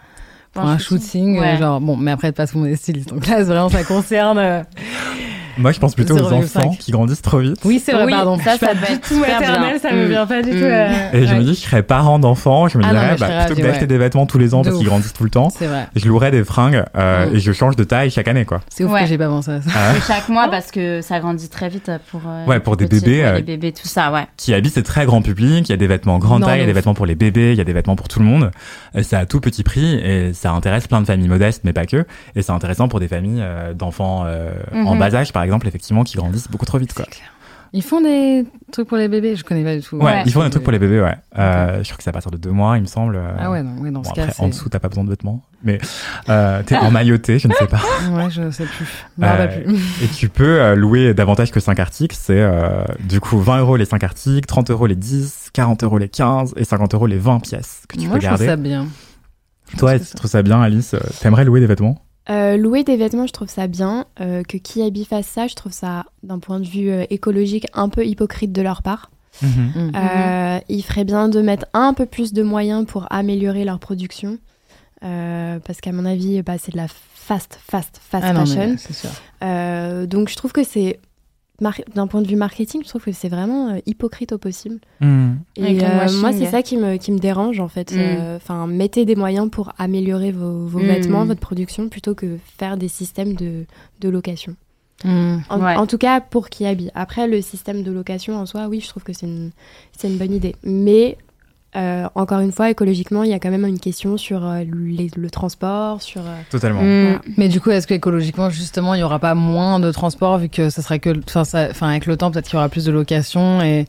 pour un shooting. euh, Ouais. genre bon, mais après de toute façon, on est styliste, donc là, c'est vraiment ça concerne. Moi, je pense plutôt aux 0,5. enfants qui grandissent trop vite. Oui, c'est vrai, Oui, pardon. ça, ça pas peut du être tout bien. ça me Mm. vient pas du tout. Mm. euh, Et je me dis, je serais parent d'enfants, je me Ah dirais, bah, plutôt que d'acheter des vêtements tous les ans parce qu'ils grandissent tout le temps, C'est vrai. je louerais des fringues euh, Mm. et je change de taille chaque année, quoi. C'est ouf Ouais. que j'ai pas pensé à ça. Ah chaque mois parce que ça grandit très vite pour euh, Ouais, pour des bébés, les bébés tout ça ouais Qui habite, c'est très grand public, il y a des vêtements grande taille, il y a de des vêtements pour les bébés, il y a des vêtements pour tout le monde. C'est à tout petit prix et ça intéresse plein de familles modestes, mais pas que. Et c'est intéressant pour des familles d'enfants euh, en Mhm. bas âge, par exemple, effectivement, qui grandissent beaucoup trop vite, quoi. Clair. Ils font des trucs pour les bébés, je connais pas du tout. Ouais, Ouais. ils font des trucs pour les bébés, ouais. Euh, Je crois que c'est à partir de deux mois, il me semble. euh, Ah ouais, non, ouais, dans Bon, ce après, en dessous, t'as pas besoin de vêtements. Mais euh, t'es en mailloté, je ne sais pas. Ouais, je sais plus. Je Euh, plus. Et tu peux louer davantage que 5 articles. C'est euh, du coup 20 euros les 5 articles, 30 euros les 10, 40 euros les 15 et 50 euros les 20 pièces que tu Moi, peux je trouve garder. ça bien. Toi, tu ça- trouves ça bien, Alice T'aimerais louer des vêtements? Euh, louer des vêtements, je trouve ça bien. Euh, que Kiabi fasse ça, je trouve ça, d'un point de vue euh, écologique, un peu hypocrite de leur part. Mm. Euh, il ferait bien de mettre un peu plus de moyens pour améliorer leur production. Euh, parce qu'à mon avis, bah, c'est de la fast, fast, fast Ah non, fashion. mais c'est sûr. Euh, donc je trouve que c'est, d'un point de vue marketing, je trouve que c'est vraiment euh, hypocrite au possible. Et Avec le euh, moi, c'est ça qui me, qui me dérange en fait. Mm. Euh, Enfin, mettez des moyens pour améliorer vos, vos Mm. vêtements, votre production, plutôt que faire des systèmes de, de location. En, Ouais. en tout cas, pour qui habille. Après, le système de location en soi, oui, je trouve que c'est une, c'est une bonne idée. Mais euh, encore une fois, écologiquement, il y a quand même une question sur euh, les- le transport, sur. euh, Totalement. Mm. Mais du coup, est-ce que écologiquement, justement, il y aura pas moins de transport vu que ça serait que, enfin, avec le temps, peut-être qu'il y aura plus de locations et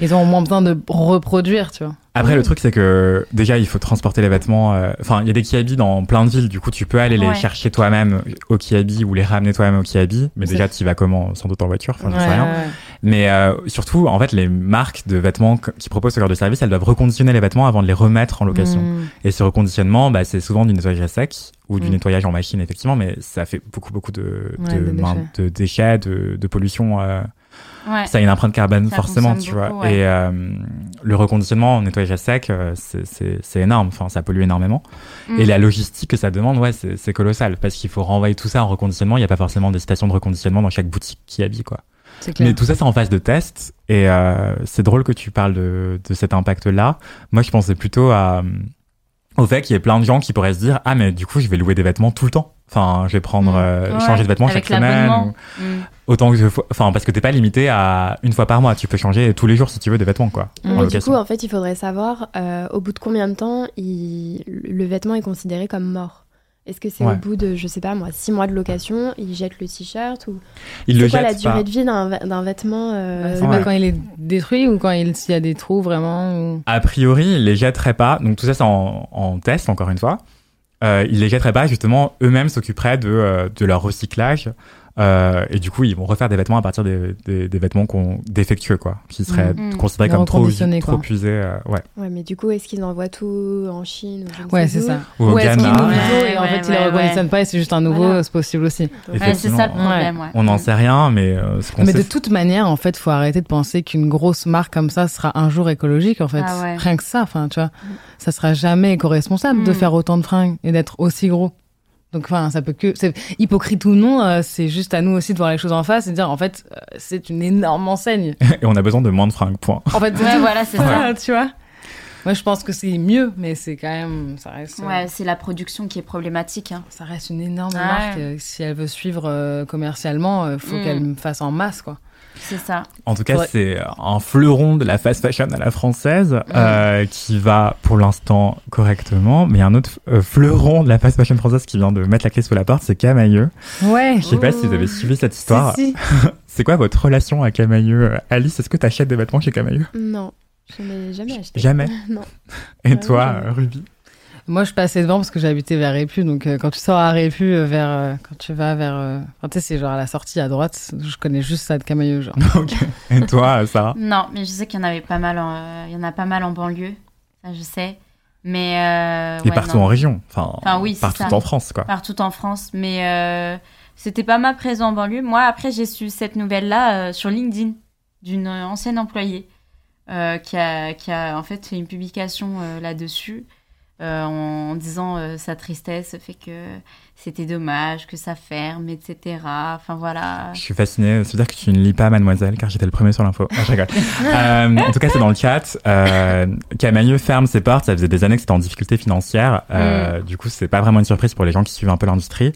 ils auront moins besoin de reproduire, tu vois. Après, le truc, c'est que déjà, il faut transporter les vêtements. euh, Enfin, il y a des kiabi dans plein de villes. Du coup, tu peux aller les Ouais. chercher toi-même au kiabi ou les ramener toi-même au kiabi. Mais déjà, tu y vas comment? Sans doute en voiture. Enfin, j'en sais Ouais, rien. ouais, ouais. Mais euh, surtout, en fait, les marques de vêtements qui proposent ce genre de service, elles doivent reconditionner les vêtements avant de les remettre en location. Mm. Et ce reconditionnement, bah, c'est souvent du nettoyage à sec ou du Mm. nettoyage en machine, effectivement, mais ça fait beaucoup, beaucoup de, Ouais, de, de déchets, de, de pollution. euh, ouais Ça a une empreinte carbone, Ça forcément, tu vois. ouais. Et euh, le reconditionnement en nettoyage à sec, euh, c'est- énorme. Enfin, ça pollue énormément. Mm. Et la logistique que ça demande, ouais, c'est c'est colossal. Parce qu'il faut renvoyer tout ça en reconditionnement. Il n'y a pas forcément des stations de reconditionnement dans chaque boutique qui habille, quoi. Mais tout ça, c'est en phase de test. Et euh, c'est drôle que tu parles de, de cet impact-là. Moi, je pensais plutôt à, au fait qu'il y ait plein de gens qui pourraient se dire Ah, mais du coup, je vais louer des vêtements tout le temps. Enfin, je vais prendre, Mm. euh, Ouais, changer de vêtements chaque semaine. ou- Mm. Autant que je... Enfin, parce que t'es pas limité à une fois par mois. Tu peux changer tous les jours si tu veux des vêtements, quoi. Mm. en Mais du coup, en fait, il faudrait savoir euh, au bout de combien de temps il- le vêtement est considéré comme mort. Est-ce que c'est Ouais. au bout de, je sais pas moi, six mois de location, il jette le t-shirt ou Ils le c'est quoi la jettent durée pas. de vie d'un vê- d'un vêtement euh, c'est Ouais. pas quand il est détruit ou quand il s'il y a des trous vraiment ou... A priori, ils les jetteraient pas. Donc tout ça, c'est en, en test, encore une fois. Euh, ils les jetteraient pas, justement, eux-mêmes s'occuperaient de, euh, de leur recyclage. Euh, et du coup, ils vont refaire des vêtements à partir des, des, des vêtements qu'on défectueux, quoi, qui seraient Mhm. considérés Des comme trop, trop usés, euh, ouais. Ouais, mais du coup, est-ce qu'ils envoient tout en Chine ou ne Ouais, c'est ça. Ou au Ou est-ce qu'il est Ghana. nouveau Ouais, et en ouais, fait il ouais, le reconditionnent ouais. pas et c'est juste un nouveau, Voilà. c'est possible aussi. C'est Effectivement. ça le problème ouais. On n'en sait rien, mais euh, ce qu'on Mais sait, de toute manière, en fait, faut arrêter de penser qu'une grosse marque comme ça sera un jour écologique. En fait, Ah ouais. rien que ça, enfin, tu vois, ça sera jamais éco-responsable de Mm. faire autant de fringues et d'être aussi gros. Donc, enfin, ça peut que, c'est hypocrite ou non, euh, c'est juste à nous aussi de voir les choses en face et de dire, en fait, euh, c'est une énorme enseigne. et on a besoin de moins de fringues, point. En fait, Ouais, voilà, c'est ça. tu vois. Moi, je pense que c'est mieux, mais c'est quand même. Ça reste. euh, Ouais, c'est la production qui est problématique. hein. Ça reste une énorme Ouais. marque. Si elle veut suivre euh, commercialement, il faut Mm. qu'elle me fasse en masse, quoi. C'est ça. En tout cas, Ouais. c'est un fleuron de la fast fashion à la française euh, qui va pour l'instant correctement. Mais un autre euh, fleuron de la fast fashion française qui vient de mettre la clé sous la porte, c'est Camailleux. Ouais. Je sais pas si vous avez suivi cette histoire. Si, si. C'est quoi votre relation à Camailleux Alice, est-ce que tu achètes des vêtements chez Camailleux? Non, je n'ai jamais acheté. Jamais Non. Et Ouais, toi, jamais. euh, Ruby? Moi, je passais devant parce que j'habitais vers Répu. Donc, euh, quand tu sors à Répu, euh, vers, euh, quand tu vas vers. euh, Enfin, tu sais, c'est genre à la sortie à droite. Je connais juste ça de Camailleux, genre. Ok. Et toi, Sarah? Non, mais je sais qu'il y en avait pas mal. En, euh, il y en a pas mal en banlieue. Ça, je sais. Mais euh, Et ouais, partout non. en région. Enfin, Enfin, oui, c'est partout ça. en France, quoi. partout en France. Mais euh, c'était pas mal présent en banlieue. Moi, après, j'ai su cette nouvelle-là euh, sur LinkedIn d'une ancienne employée euh, qui, a, qui a en fait fait une publication euh, là-dessus euh, en, disant euh, sa tristesse, fait que c'était dommage que ça ferme, etc. Enfin voilà. Je suis fasciné. Ça veut dire que tu ne lis pas Mademoiselle, car j'étais le premier sur l'info. Ah, je rigole. Euh, en tout cas, c'est dans le chat. Euh, Camailleux ferme ses portes. Ça faisait des années que c'était en difficulté financière. Euh, Mm. Du coup, c'est pas vraiment une surprise pour les gens qui suivent un peu l'industrie.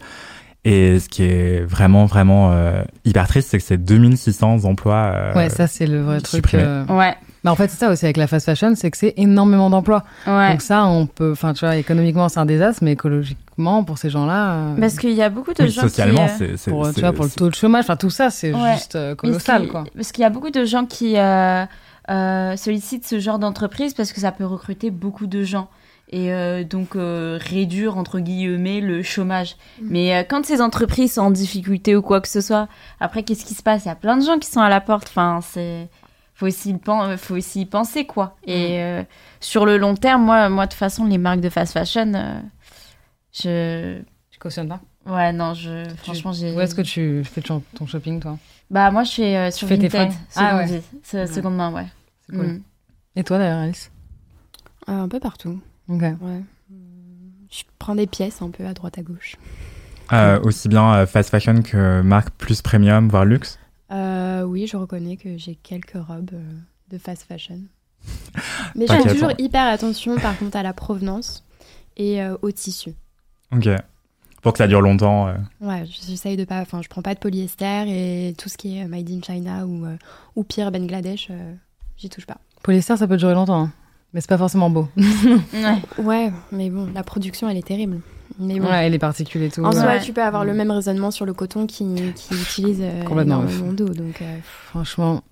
Et ce qui est vraiment, vraiment euh, hyper triste, c'est que c'est 2600 emplois. euh, ouais, ça, c'est le vrai truc. euh. Ouais, Mais en fait, c'est ça aussi avec la fast fashion, c'est que c'est énormément d'emplois. ouais. Donc, ça, on peut. Enfin, tu vois, économiquement, c'est un désastre, mais écologiquement, pour ces gens-là. euh, Parce qu'il y a beaucoup de oui, gens socialement, qui... euh, c'est c'est- pour, c'est- tu vois, pour le taux de chômage, enfin, tout ça, c'est Ouais. juste euh, Mais colossal, quoi. Parce qu'il y a beaucoup de gens qui euh, euh, sollicitent ce genre d'entreprise parce que ça peut recruter beaucoup de gens et euh, donc euh, réduire entre guillemets le chômage. Mais euh, quand ces entreprises sont en difficulté ou quoi que ce soit, après qu'est-ce qui se passe? Il y a plein de gens qui sont à la porte. Enfin, c'est faut aussi faut aussi y penser quoi. Et euh, sur le long terme, moi, moi de toute façon, les marques de fast fashion, euh, je Tu cautionnes pas? Ouais non, je franchement j'ai. Où est-ce que tu fais ton shopping, toi? Bah moi je fais euh, sur fais tes Vinted, seconde, Ah ouais. Ouais. seconde main, ouais. C'est cool. Mm. Et toi, d'ailleurs, Alice? Euh, un peu partout. Ok. Ouais. Je prends des pièces un peu à droite à gauche. euh, aussi bien euh, fast fashion que marque plus premium, voire luxe? Euh, oui, je reconnais que j'ai quelques robes euh, de fast fashion. Mais je fais toujours hyper attention par contre à la provenance et euh, au tissu. Ok. Pour que ça dure longtemps. euh. Ouais, j'essaye de pas. Enfin, je prends pas de polyester et tout ce qui est made in China ou, euh, ou pire Bangladesh, euh, j'y touche pas. Polyester, ça peut durer longtemps, hein. mais c'est pas forcément beau. Ouais. Ouais, mais bon, la production elle est terrible. Mais bon. Ouais, et les particules et tout. En ouais. soi, tu peux avoir le même raisonnement sur le coton qui, qui utilise euh, Complètement, énormément d'eau. Donc, euh, Franchement,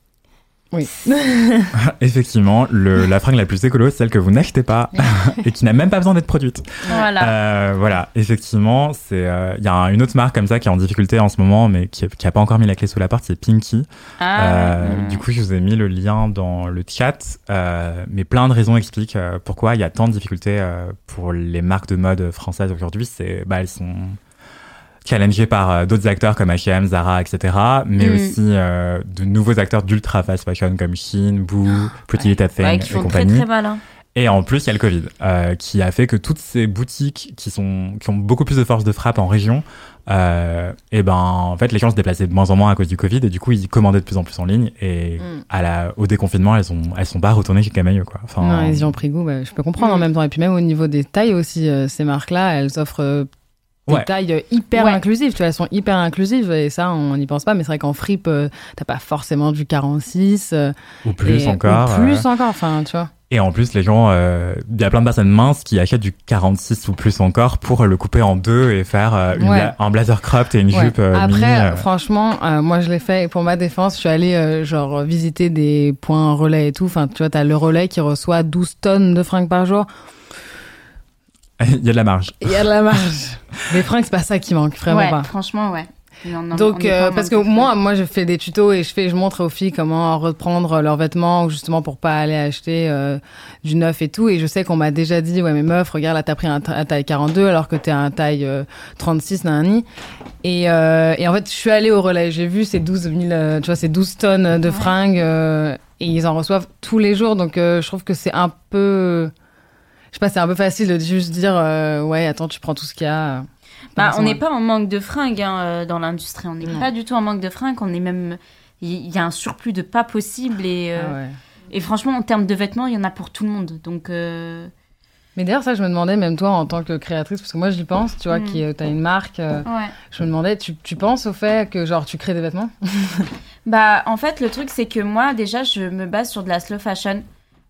oui. Effectivement, le, la fringue la plus écolo, c'est celle que vous n'achetez pas et qui n'a même pas besoin d'être produite. Voilà. Euh, voilà, effectivement, c'est euh, il y a un- une autre marque comme ça qui est en difficulté en ce moment, mais qui, qui a pas encore mis la clé sous la porte, c'est Pinky. Ah, Euh, mm. Du coup, je vous ai mis le lien dans le chat, mais plein de raisons expliquent pourquoi il y a tant de difficultés pour les marques de mode françaises aujourd'hui. C'est bah elles sont challengées par euh, d'autres acteurs comme H&M, Zara, etc. Mais Mm. aussi euh, de nouveaux acteurs d'ultra fast fashion comme Shein, Boo, Pretty Little Thing Ouais, qui et font très compagnie. très mal. hein. Et en plus, il y a le Covid, euh, qui a fait que toutes ces boutiques qui sont qui ont beaucoup plus de force de frappe en région, euh, et ben en fait les gens se déplaçaient de moins en moins à cause du Covid et du coup ils commandaient de plus en plus en ligne et Mm. à la au déconfinement elles ont elles sont pas retournées chez Camailleux quoi. Enfin, Non, ils y ont pris goût, bah, je peux comprendre en Mm. même temps. Et puis même au niveau des tailles aussi, euh, ces marques-là, elles offrent euh, des Ouais. tailles euh, hyper Ouais. inclusives. Tu vois, elles sont hyper inclusives et ça, on n'y pense pas. Mais c'est vrai qu'en fripe, euh, t'as pas forcément du 46. euh, ou plus et- encore. ou plus euh, encore, enfin, tu vois. et en plus les gens, euh, il y a plein de personnes minces qui achètent du 46 ou plus encore pour le couper en deux et faire euh, une Ouais. bla- un blazer cropped et une Ouais. jupe euh, Après, mini, euh. franchement, euh, moi je l'ai fait et pour ma défense, je suis allée euh, genre visiter des points relais et tout. Enfin, tu vois, t'as le relais qui reçoit 12 tonnes de fringues par jour. il y a de la marge. Il y a de la marge. Les fringues, c'est pas ça qui manque, vraiment ouais, pas. franchement, ouais. Et on en- on Donc, euh, parce que moi, moi, je fais des tutos et je fais, je montre aux filles comment reprendre leurs vêtements, justement pour pas aller acheter euh, du neuf et tout. Et je sais qu'on m'a déjà dit, ouais, mais meuf, regarde, là, t'as pris un, ta- un taille 42 alors que t'es un taille euh, 36, nanani. Et, euh, et en fait, je suis allée au relais. J'ai vu ces 12 000, euh, tu vois, ces 12 tonnes de fringues euh, et ils en reçoivent tous les jours. Donc, euh, je trouve que c'est un peu, sais pas, c'est un peu facile de juste dire, euh, ouais, attends, tu prends tout ce qu'il y a. Bah, on n'est pas en manque de fringues hein, euh, dans l'industrie. On n'est pas du tout en manque de fringues. On est même. Il y a un surplus de pas possible et, euh, Ah ouais. Et franchement, en termes de vêtements, il y en a pour tout le monde. Donc. euh, Mais d'ailleurs, ça, je me demandais, même toi, en tant que créatrice, parce que moi, j'y pense, tu vois, Mm. qui euh, t'as une marque. euh, Ouais. Je me demandais, tu, tu penses au fait que, genre, tu crées des vêtements Bah, en fait, le truc, c'est que moi, déjà, je me base sur de la slow fashion.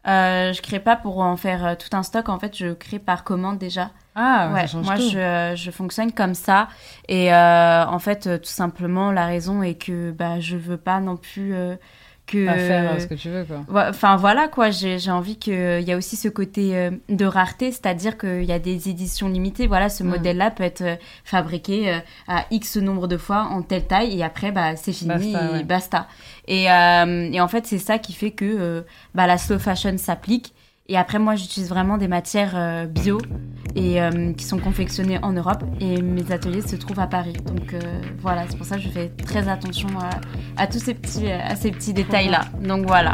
Euh, je crée pas pour en faire euh, tout un stock. En fait, je crée par commande déjà. Ah, ouais, ça moi, tout. je, je fonctionne comme ça. Et euh, en fait, euh, tout simplement, la raison est que bah, je veux pas non plus euh, que. Faire euh, ce que tu veux, quoi. Enfin voilà quoi, j'ai j'ai envie qu'il y a aussi ce côté euh, de rareté, c'est-à-dire qu'il y a des éditions limitées. Voilà, ce Mm. modèle-là peut être euh, fabriqué euh, à X nombre de fois en telle taille et après bah, c'est fini Basta, et ouais. basta. Et, euh, et en fait, c'est ça qui fait que bah, la slow fashion s'applique. Et après, moi, j'utilise vraiment des matières euh, bio et euh, qui sont confectionnées en Europe. Et mes ateliers se trouvent à Paris. Donc euh, voilà, c'est pour ça que je fais très attention à, à tous ces petits, à ces petits détails-là. Donc voilà.